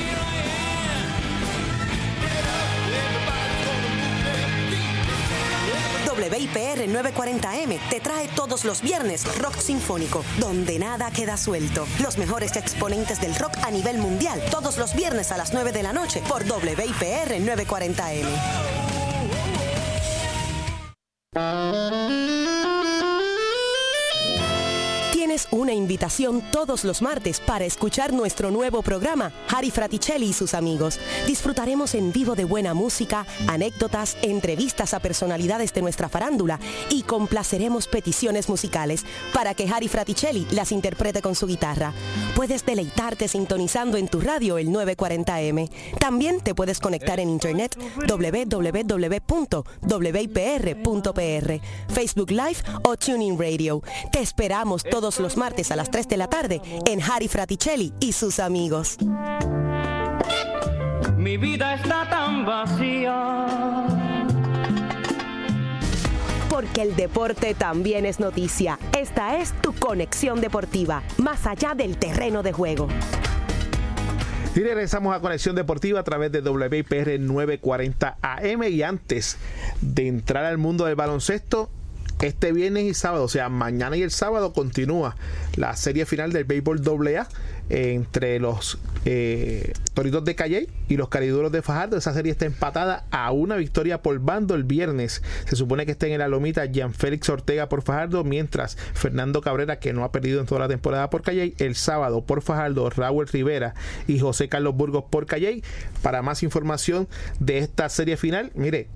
WIPR 940M te trae todos los viernes Rock Sinfónico, donde nada queda suelto. Los mejores exponentes del rock a nivel mundial, todos los viernes a las 9 de la noche por WIPR 940M. Una invitación todos los martes para escuchar nuestro nuevo programa, Harry Fraticelli y sus amigos. Disfrutaremos en vivo de buena música, anécdotas, entrevistas a personalidades de nuestra farándula y complaceremos peticiones musicales para que Harry Fraticelli las interprete con su guitarra. Puedes deleitarte sintonizando en tu radio el 940M. También te puedes conectar en internet www.wipr.pr, Facebook Live o Tuning Radio. Te esperamos todos los martes a las 3 de la tarde en Harry Fraticelli y sus amigos. Mi vida está tan vacía. Porque el deporte también es noticia. Esta es tu conexión deportiva, más allá del terreno de juego. Y regresamos a Conexión Deportiva a través de WIPR 940 AM. Y antes de entrar al mundo del baloncesto, este viernes y sábado, o sea, mañana y el sábado continúa la serie final del béisbol AA entre los eh, Toritos de Calle y los Cariduros de Fajardo. Esa serie está empatada a una victoria por bando el viernes. Se supone que está en la lomita Jean Félix Ortega por Fajardo, mientras Fernando Cabrera, que no ha perdido en toda la temporada por Calle, el sábado por Fajardo, Raúl Rivera y José Carlos Burgos por Calle. Para más información de esta serie final, mire,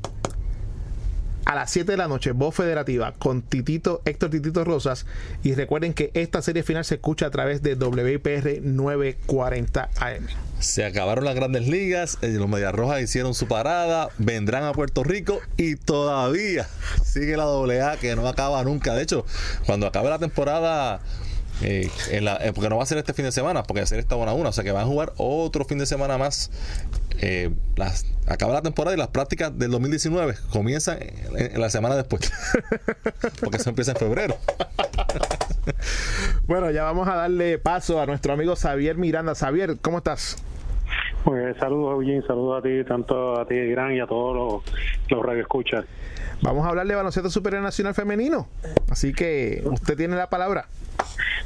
a las 7 de la noche, voz federativa con Titito, Héctor Titito Rosas. Y recuerden que esta serie final se escucha a través de WIPR 940 AM. Se acabaron las grandes ligas, eh, los Medias Rojas hicieron su parada, vendrán a Puerto Rico y todavía sigue la AA que no acaba nunca. De hecho, cuando acabe la temporada eh, eh, porque no va a ser este fin de semana, porque va a ser esta buena una, o sea que van a jugar otro fin de semana más. Eh, las, acaba la temporada y las prácticas del 2019 comienzan en, la semana después, porque eso empieza en febrero. bueno, ya vamos a darle paso a nuestro amigo Xavier Miranda. Xavier, ¿cómo estás? Pues saludos, Eugene, saludos a ti, tanto a ti, Gran, y a todos los, los radioescuchas. Vamos a hablar de baloncesto superior nacional femenino. Así que usted tiene la palabra.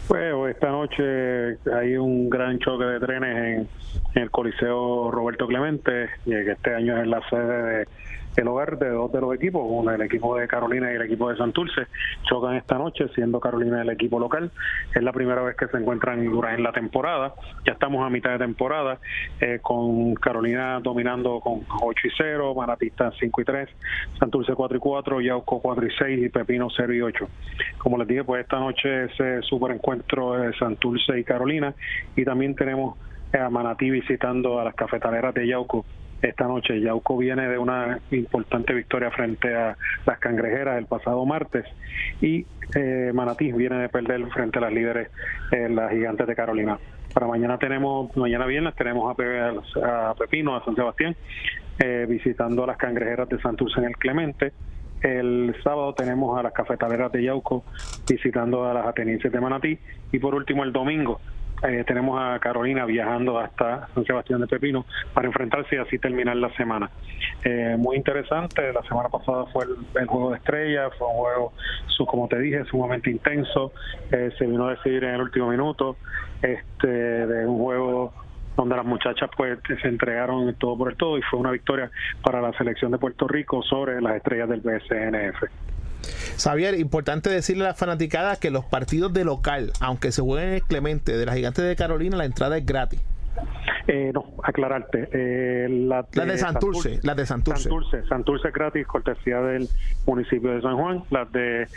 Pues esta noche hay un gran choque de trenes en, el Coliseo Roberto Clemente, que este año es la sede de el hogar de dos de los equipos, uno el equipo de Carolina y el equipo de Santurce, chocan esta noche, siendo Carolina el equipo local. Es la primera vez que se encuentran en la temporada. Ya estamos a mitad de temporada, eh, con Carolina dominando con 8 y 0, Manatista 5 y 3, Santurce 4 y 4, Yauco 4 y 6 y Pepino 0 y 8. Como les dije, pues esta noche ese super encuentro de Santurce y Carolina y también tenemos a Manatí visitando a las cafetaleras de Yauco esta noche. Yauco viene de una importante victoria frente a las cangrejeras el pasado martes y eh, Manatí viene de perder frente a las líderes, eh, las gigantes de Carolina. Para mañana tenemos, mañana viernes tenemos a, Pepino, a San Sebastián, eh, visitando a las cangrejeras de Santurce en el Clemente. El sábado tenemos a las cafetaleras de Yauco visitando a las atenienses de Manatí. Y por último, el domingo eh, tenemos a Carolina viajando hasta San Sebastián de Pepino para enfrentarse y así terminar la semana. Eh, muy interesante, la semana pasada fue el, juego de estrellas, fue un juego, su, como te dije, sumamente intenso, eh, se vino a decidir en el último minuto, este, de un juego donde las muchachas pues se entregaron todo por el todo y fue una victoria para la selección de Puerto Rico sobre las estrellas del BSNF. Xavier, importante decirle a las fanaticadas que los partidos de local, aunque se jueguen en Clemente de las Gigantes de Carolina, la entrada es gratis. Eh, no, aclararte. Eh, la, de, Santurce, las de Santurce. Santurce. Santurce gratis, cortesía del municipio de San Juan. Las de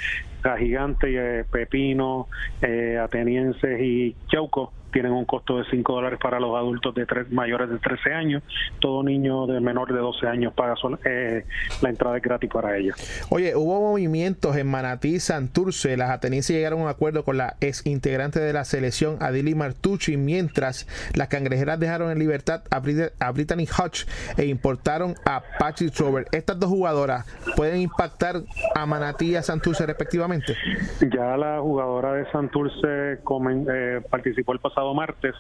la Gigante, eh, Pepino, eh, Atenienses y Chauco tienen un costo de 5 dólares para los adultos de tres, mayores de 13 años. Todo niño de menor de 12 años paga eh, la entrada es gratis para ellos. Oye, hubo movimientos en Manatí, Santurce. Las atenienses llegaron a un acuerdo con la ex integrante de la selección, Adili Martucci, mientras las cangrejeras dejaron en libertad a, Brittany Hodge e importaron a Patrick Robert. Estas dos jugadoras pueden impactar a Manatí y a Santurce respectivamente. Ya la jugadora de Santurce eh, participó el pasado martes.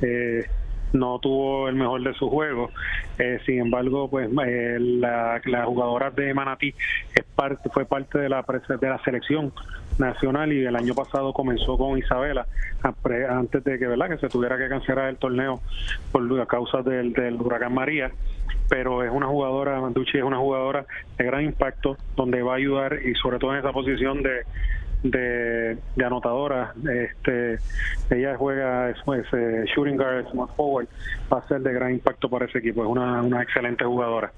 Eh, no tuvo el mejor de sus juegos. Eh, sin embargo, pues eh, la, jugadora de Manatí es parte, fue parte de la, de la selección nacional y el año pasado comenzó con Isabela antes de que verdad que se tuviera que cancelar el torneo por causa del, del huracán María. Pero es una jugadora Manducci es una jugadora de gran impacto donde va a ayudar y sobre todo en esa posición de de, anotadora. Este, ella juega es, eh, shooting guard, smart forward, va a ser de gran impacto para ese equipo. Es una, una excelente jugadora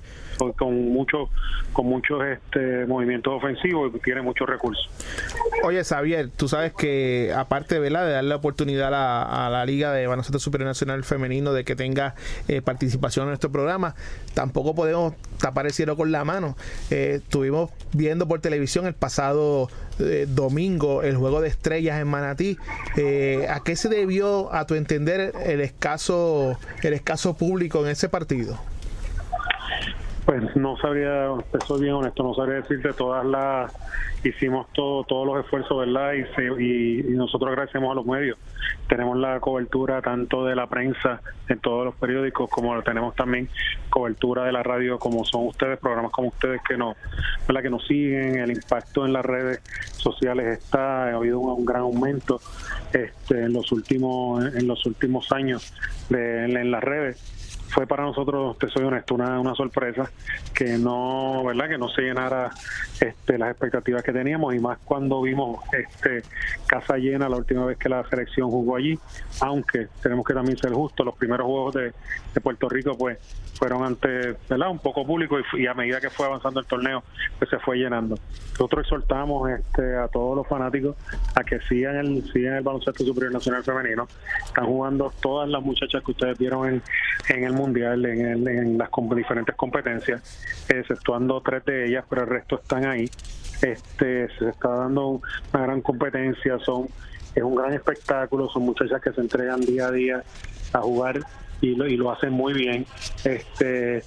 con muchos con muchos este, movimientos ofensivos y tiene muchos recursos. Oye, Xavier, tú sabes que aparte de darle oportunidad a, la Liga de Baloncesto Supernacional Femenino de que tenga eh, participación en nuestro programa, tampoco podemos tapar el cielo con la mano. Eh, estuvimos viendo por televisión el pasado eh, domingo el juego de estrellas en Manatí. ¿A qué se debió, a tu entender, el escaso, el escaso público en ese partido? Pues no sabría, soy bien honesto, no sabría decirte todas las, hicimos todo, todos los esfuerzos, ¿verdad? Y, y, nosotros agradecemos a los medios. Tenemos la cobertura tanto de la prensa en todos los periódicos, como tenemos también cobertura de la radio, como son ustedes, programas como ustedes que nos, ¿verdad? que nos siguen, el impacto en las redes sociales está, ha habido un, gran aumento este, en los últimos, en los últimos años de, en las redes fue para nosotros, te soy honesto, una, una sorpresa que no, ¿verdad? Que no se llenara este, las expectativas que teníamos y más cuando vimos este casa llena la última vez que la selección jugó allí, aunque tenemos que también ser justos, los primeros juegos de, de Puerto Rico pues fueron ante, ¿verdad? Un poco público y, a medida que fue avanzando el torneo pues se fue llenando. Nosotros exhortamos este, a todos los fanáticos a que sigan el, sigan el baloncesto superior nacional femenino. Están jugando todas las muchachas que ustedes vieron en, en el mundial, en, en las diferentes competencias, exceptuando tres de ellas, pero el resto están ahí. Este, se está dando una gran competencia, son es un gran espectáculo, son muchachas que se entregan día a día a jugar y lo, y lo hacen muy bien. Este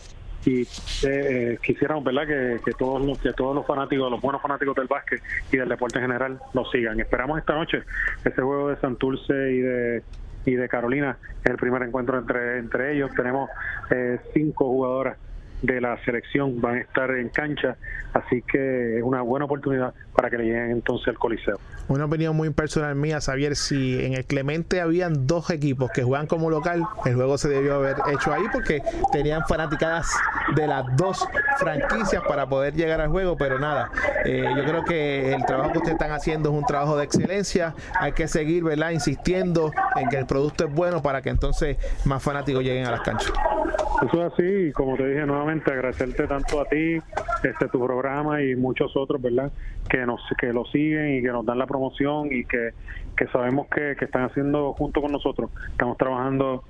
y eh, quisiéramos verdad que, que, todos los que todos los fanáticos los buenos fanáticos del básquet y del deporte en general lo sigan esperamos esta noche ese juego de Santurce y de y de Carolina el primer encuentro entre entre ellos. Tenemos eh, cinco jugadoras de la selección van a estar en cancha, así que es una buena oportunidad para que le lleguen entonces al Coliseo. Una opinión muy personal mía, saber si en el Clemente habían dos equipos que juegan como local, el juego se debió haber hecho ahí porque tenían fanaticadas de las dos franquicias para poder llegar al juego, pero nada, eh, yo creo que el trabajo que ustedes están haciendo es un trabajo de excelencia, hay que seguir, ¿verdad? Insistiendo en que el producto es bueno para que entonces más fanáticos lleguen a las canchas. Eso es así, y como te dije nuevamente, agradecerte tanto a ti, este tu programa y muchos otros, ¿verdad? Que nos que lo siguen y que nos dan la promoción y que, que sabemos que, que están haciendo junto con nosotros. Estamos trabajando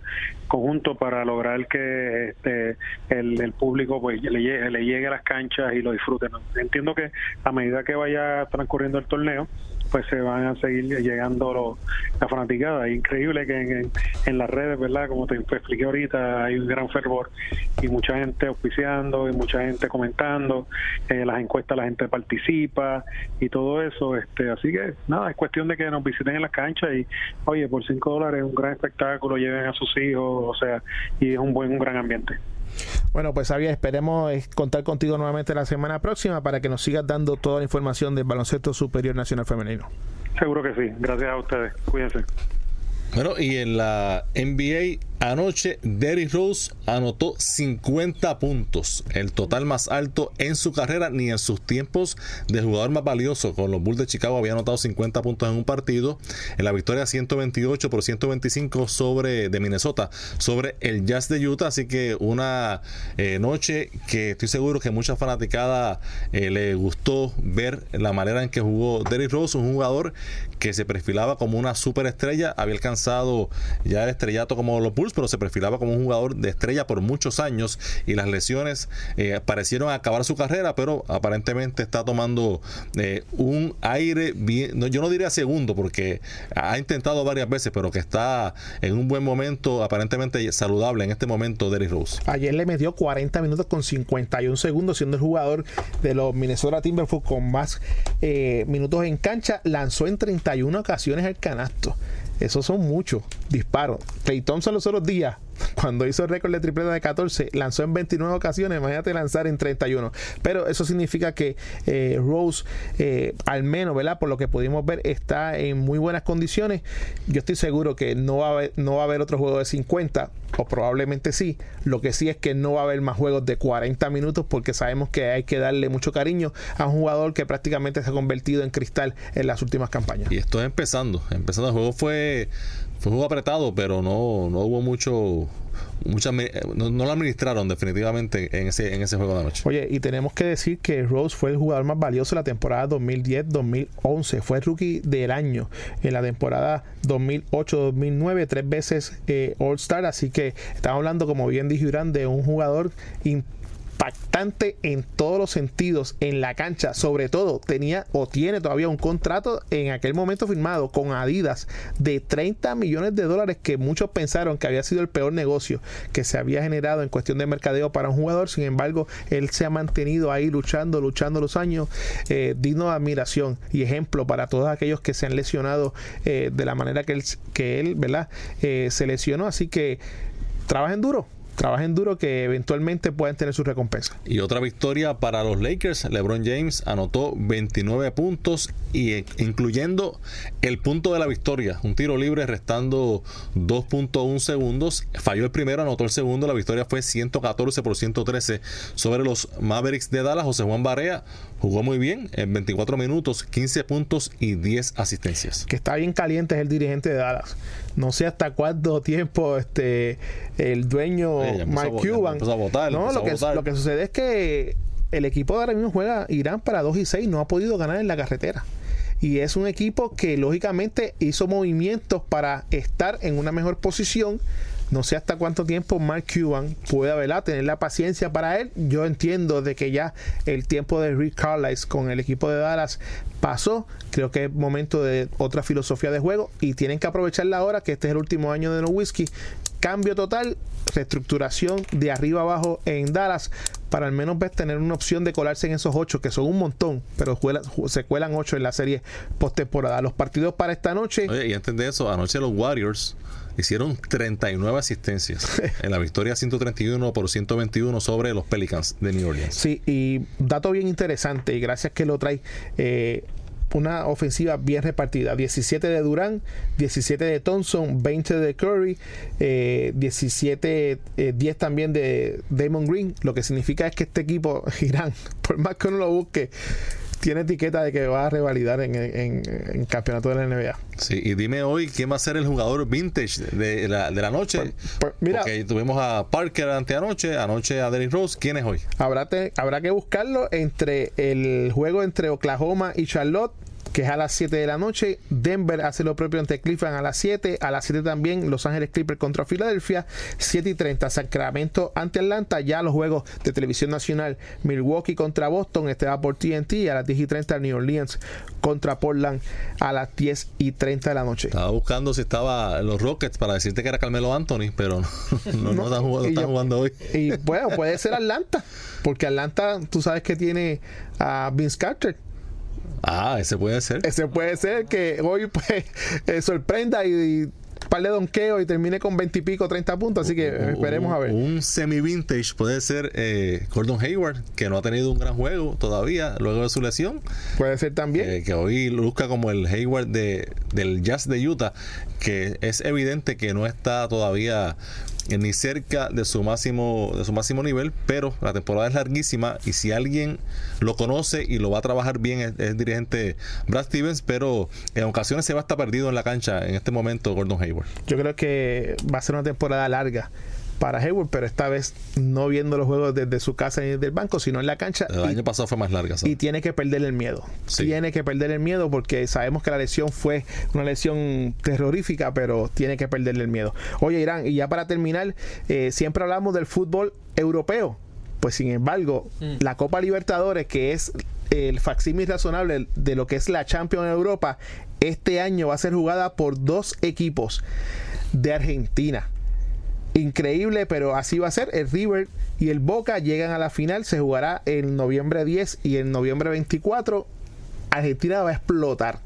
conjunto para lograr que este, el, el público pues le llegue, le llegue a las canchas y lo disfruten. Entiendo que a medida que vaya transcurriendo el torneo, pues se van a seguir llegando los, la fanaticada. Increíble que en, las redes, ¿verdad? Como te expliqué ahorita, hay un gran fervor y mucha gente auspiciando y mucha gente comentando. Eh, las encuestas la gente participa y todo eso. este Así que nada, es cuestión de que nos visiten en las canchas y, oye, por 5 dólares es un gran espectáculo, lleven a sus hijos, o sea, y es un buen, un gran ambiente. Bueno, pues Javier, esperemos eh, contar contigo nuevamente la semana próxima para que nos sigas dando toda la información del baloncesto superior nacional femenino. Seguro que sí. Gracias a ustedes. Cuídense. Bueno, y en la NBA Anoche, Derrick Rose anotó 50 puntos, el total más alto en su carrera ni en sus tiempos de jugador más valioso. Con los Bulls de Chicago había anotado 50 puntos en un partido, en la victoria 128 por 125 sobre de Minnesota sobre el Jazz de Utah. Así que una eh, noche que estoy seguro que mucha fanaticada eh, le gustó ver la manera en que jugó Derrick Rose, un jugador que se perfilaba como una superestrella, había alcanzado ya el estrellato como los Bulls pero se perfilaba como un jugador de estrella por muchos años y las lesiones eh, parecieron acabar su carrera, pero aparentemente está tomando eh, un aire bien, yo no diría segundo porque ha intentado varias veces, pero que está en un buen momento, aparentemente saludable en este momento Derrick Rose. Ayer le metió 40 minutos con 51 segundos, siendo el jugador de los Minnesota Timberwolves con más eh, minutos en cancha, lanzó en 31 ocasiones el canasto. Esos son muchos disparos. Clay Thompson los otros días cuando hizo el récord de tripleta de 14, lanzó en 29 ocasiones, imagínate lanzar en 31. Pero eso significa que eh, Rose, eh, al menos, ¿verdad? Por lo que pudimos ver, está en muy buenas condiciones. Yo estoy seguro que no va a haber, no va a haber otro juego de 50, o probablemente sí. Lo que sí es que no va a haber más juegos de 40 minutos porque sabemos que hay que darle mucho cariño a un jugador que prácticamente se ha convertido en cristal en las últimas campañas. Y esto es empezando. Empezando el juego fue fue un juego apretado, pero no, no hubo mucho. No, lo administraron definitivamente en ese, en ese juego de noche. Oye, y tenemos que decir que Rose fue el jugador más valioso de la temporada 2010-2011. Fue el rookie del año en la temporada 2008-2009, tres veces eh, All-Star. Así que estamos hablando, como bien dijo Durán, de un jugador importante impactante en todos los sentidos en la cancha. Sobre todo, tenía o tiene todavía un contrato en aquel momento firmado con Adidas de 30 millones de dólares que muchos pensaron que había sido el peor negocio que se había generado en cuestión de mercadeo para un jugador. Sin embargo, él se ha mantenido ahí luchando, luchando los años, eh, digno de admiración y ejemplo para todos aquellos que se han lesionado eh, de la manera que él, que él ¿verdad? Eh, se lesionó. Así que trabajen duro, trabajen duro que eventualmente puedan tener su recompensa. Y otra victoria para los Lakers, LeBron James anotó 29 puntos y eh, incluyendo el punto de la victoria, un tiro libre restando 2.1 segundos, falló el primero, anotó el segundo, la victoria fue 114 por 113 sobre los Mavericks de Dallas, José Juan Barea jugó muy bien en 24 minutos, 15 puntos y 10 asistencias. Que está bien caliente es el dirigente de Dallas. No sé hasta cuánto tiempo este el dueño Mike Cuban. no, lo, que, lo que sucede es que el equipo de ahora mismo juega Irán para 2 y 6, no ha podido ganar en la carretera y es un equipo que lógicamente hizo movimientos para estar en una mejor posición. No sé hasta cuánto tiempo Mark Cuban pueda ¿verdad? tener la paciencia para él. Yo entiendo de que ya el tiempo de Rick Carlisle con el equipo de Dallas pasó. Creo que es momento de otra filosofía de juego y tienen que aprovecharla ahora que este es el último año de No Whiskey. Cambio total, reestructuración de arriba abajo en Dallas para al menos pues, tener una opción de colarse en esos ocho, que son un montón, pero se cuelan ocho en la serie postemporada. Los partidos para esta noche. Oye, y antes de eso, anoche los Warriors hicieron 39 asistencias en la victoria 131 por 121 sobre los Pelicans de New Orleans. Sí, y dato bien interesante, y gracias que lo trae. Eh, una ofensiva bien repartida. 17 de Durán, 17 de Thompson, 20 de Curry, 17, eh, 10 eh, también de Damon Green. Lo que significa es que este equipo, Irán, por más que uno lo busque, tiene etiqueta de que va a revalidar en, en, campeonato de la NBA. Sí, y dime hoy quién va a ser el jugador vintage de la, de la noche. Pues, pues, mira, Porque tuvimos a Parker anoche, anoche a Derrick Rose. ¿Quién es hoy? Habrá, habrá que buscarlo entre el juego entre Oklahoma y Charlotte que es a las 7 de la noche. Denver hace lo propio ante Cleveland a las 7. A las 7 también Los Ángeles Clippers contra Filadelfia. 7 y 30 Sacramento ante Atlanta. Ya los juegos de televisión nacional. Milwaukee contra Boston. Este va por TNT. A las 10 y 30 New Orleans contra Portland a las 10 y 30 de la noche. Estaba buscando si estaba los Rockets para decirte que era Carmelo Anthony, pero no, no, están, jugando, están jugando hoy. Y bueno, puede ser Atlanta, porque Atlanta, tú sabes que tiene a Vince Carter Ah, ese puede ser. Ese puede ser que hoy pues eh, sorprenda y, par de donqueo y termine con 20 y pico, 30 puntos. Así que esperemos a ver. Un semi-vintage puede ser eh, Gordon Hayward, que no ha tenido un gran juego todavía luego de su lesión. Puede ser también. Eh, que hoy busca como el Hayward de, del Jazz de Utah, que es evidente que no está todavía ni cerca de su máximo de su máximo nivel, pero la temporada es larguísima y si alguien lo conoce y lo va a trabajar bien es, el dirigente Brad Stevens, pero en ocasiones se va a estar perdido en la cancha en este momento Gordon Hayward. Yo creo que va a ser una temporada larga para Hayward, pero esta vez no viendo los juegos desde su casa ni desde el banco, sino en la cancha. El año pasado fue más larga. Y tiene que perder el miedo. Tiene que perder el miedo porque sabemos que la lesión fue una lesión terrorífica, pero tiene que perder el miedo. Oye, Irán, y ya para terminar, eh, siempre hablamos del fútbol europeo. Pues sin embargo, mm. la Copa Libertadores, que es el facsímil razonable de lo que es la Champions Europa, este año va a ser jugada por dos equipos de Argentina increíble, pero así va a ser. El River y el Boca llegan a la final, se jugará en noviembre 10 y en noviembre 24. Argentina va a explotar.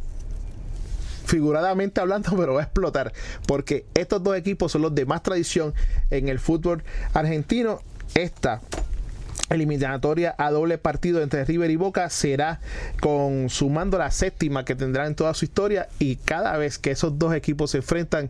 Figuradamente hablando, pero va a explotar. Porque estos dos equipos son los de más tradición en el fútbol argentino. Esta eliminatoria a doble partido entre River y Boca será consumando la séptima que tendrá en toda su historia y cada vez que esos dos equipos se enfrentan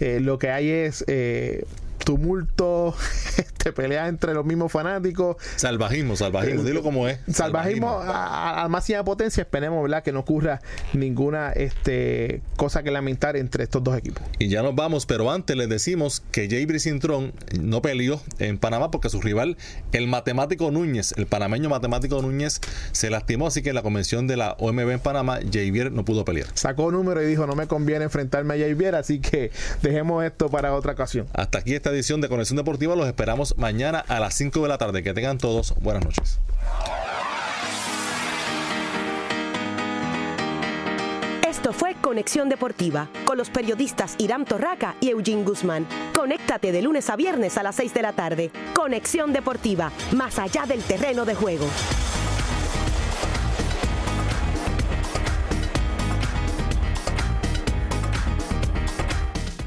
eh, lo que hay es eh, tumulto, este, pelea entre los mismos fanáticos. Salvajismo, salvajismo, dilo como es. Salvajismo, a, a, máxima potencia, esperemos ¿verdad? que no ocurra ninguna este, cosa que lamentar entre estos dos equipos. Y ya nos vamos, pero antes les decimos que Jay Cintrón no peleó en Panamá porque su rival, el matemático Núñez, el panameño matemático Núñez, se lastimó, así que en la convención de la OMB en Panamá, Javier no pudo pelear. Sacó número y dijo, no me conviene enfrentarme a Javier, así que dejemos esto para otra ocasión. Hasta aquí este edición de Conexión Deportiva. Los esperamos mañana a las 5 de la tarde. Que tengan todos buenas noches. Esto fue Conexión Deportiva con los periodistas Irán Torraca y Eugene Guzmán. Conéctate de lunes a viernes a las 6 de la tarde. Conexión Deportiva, más allá del terreno de juego.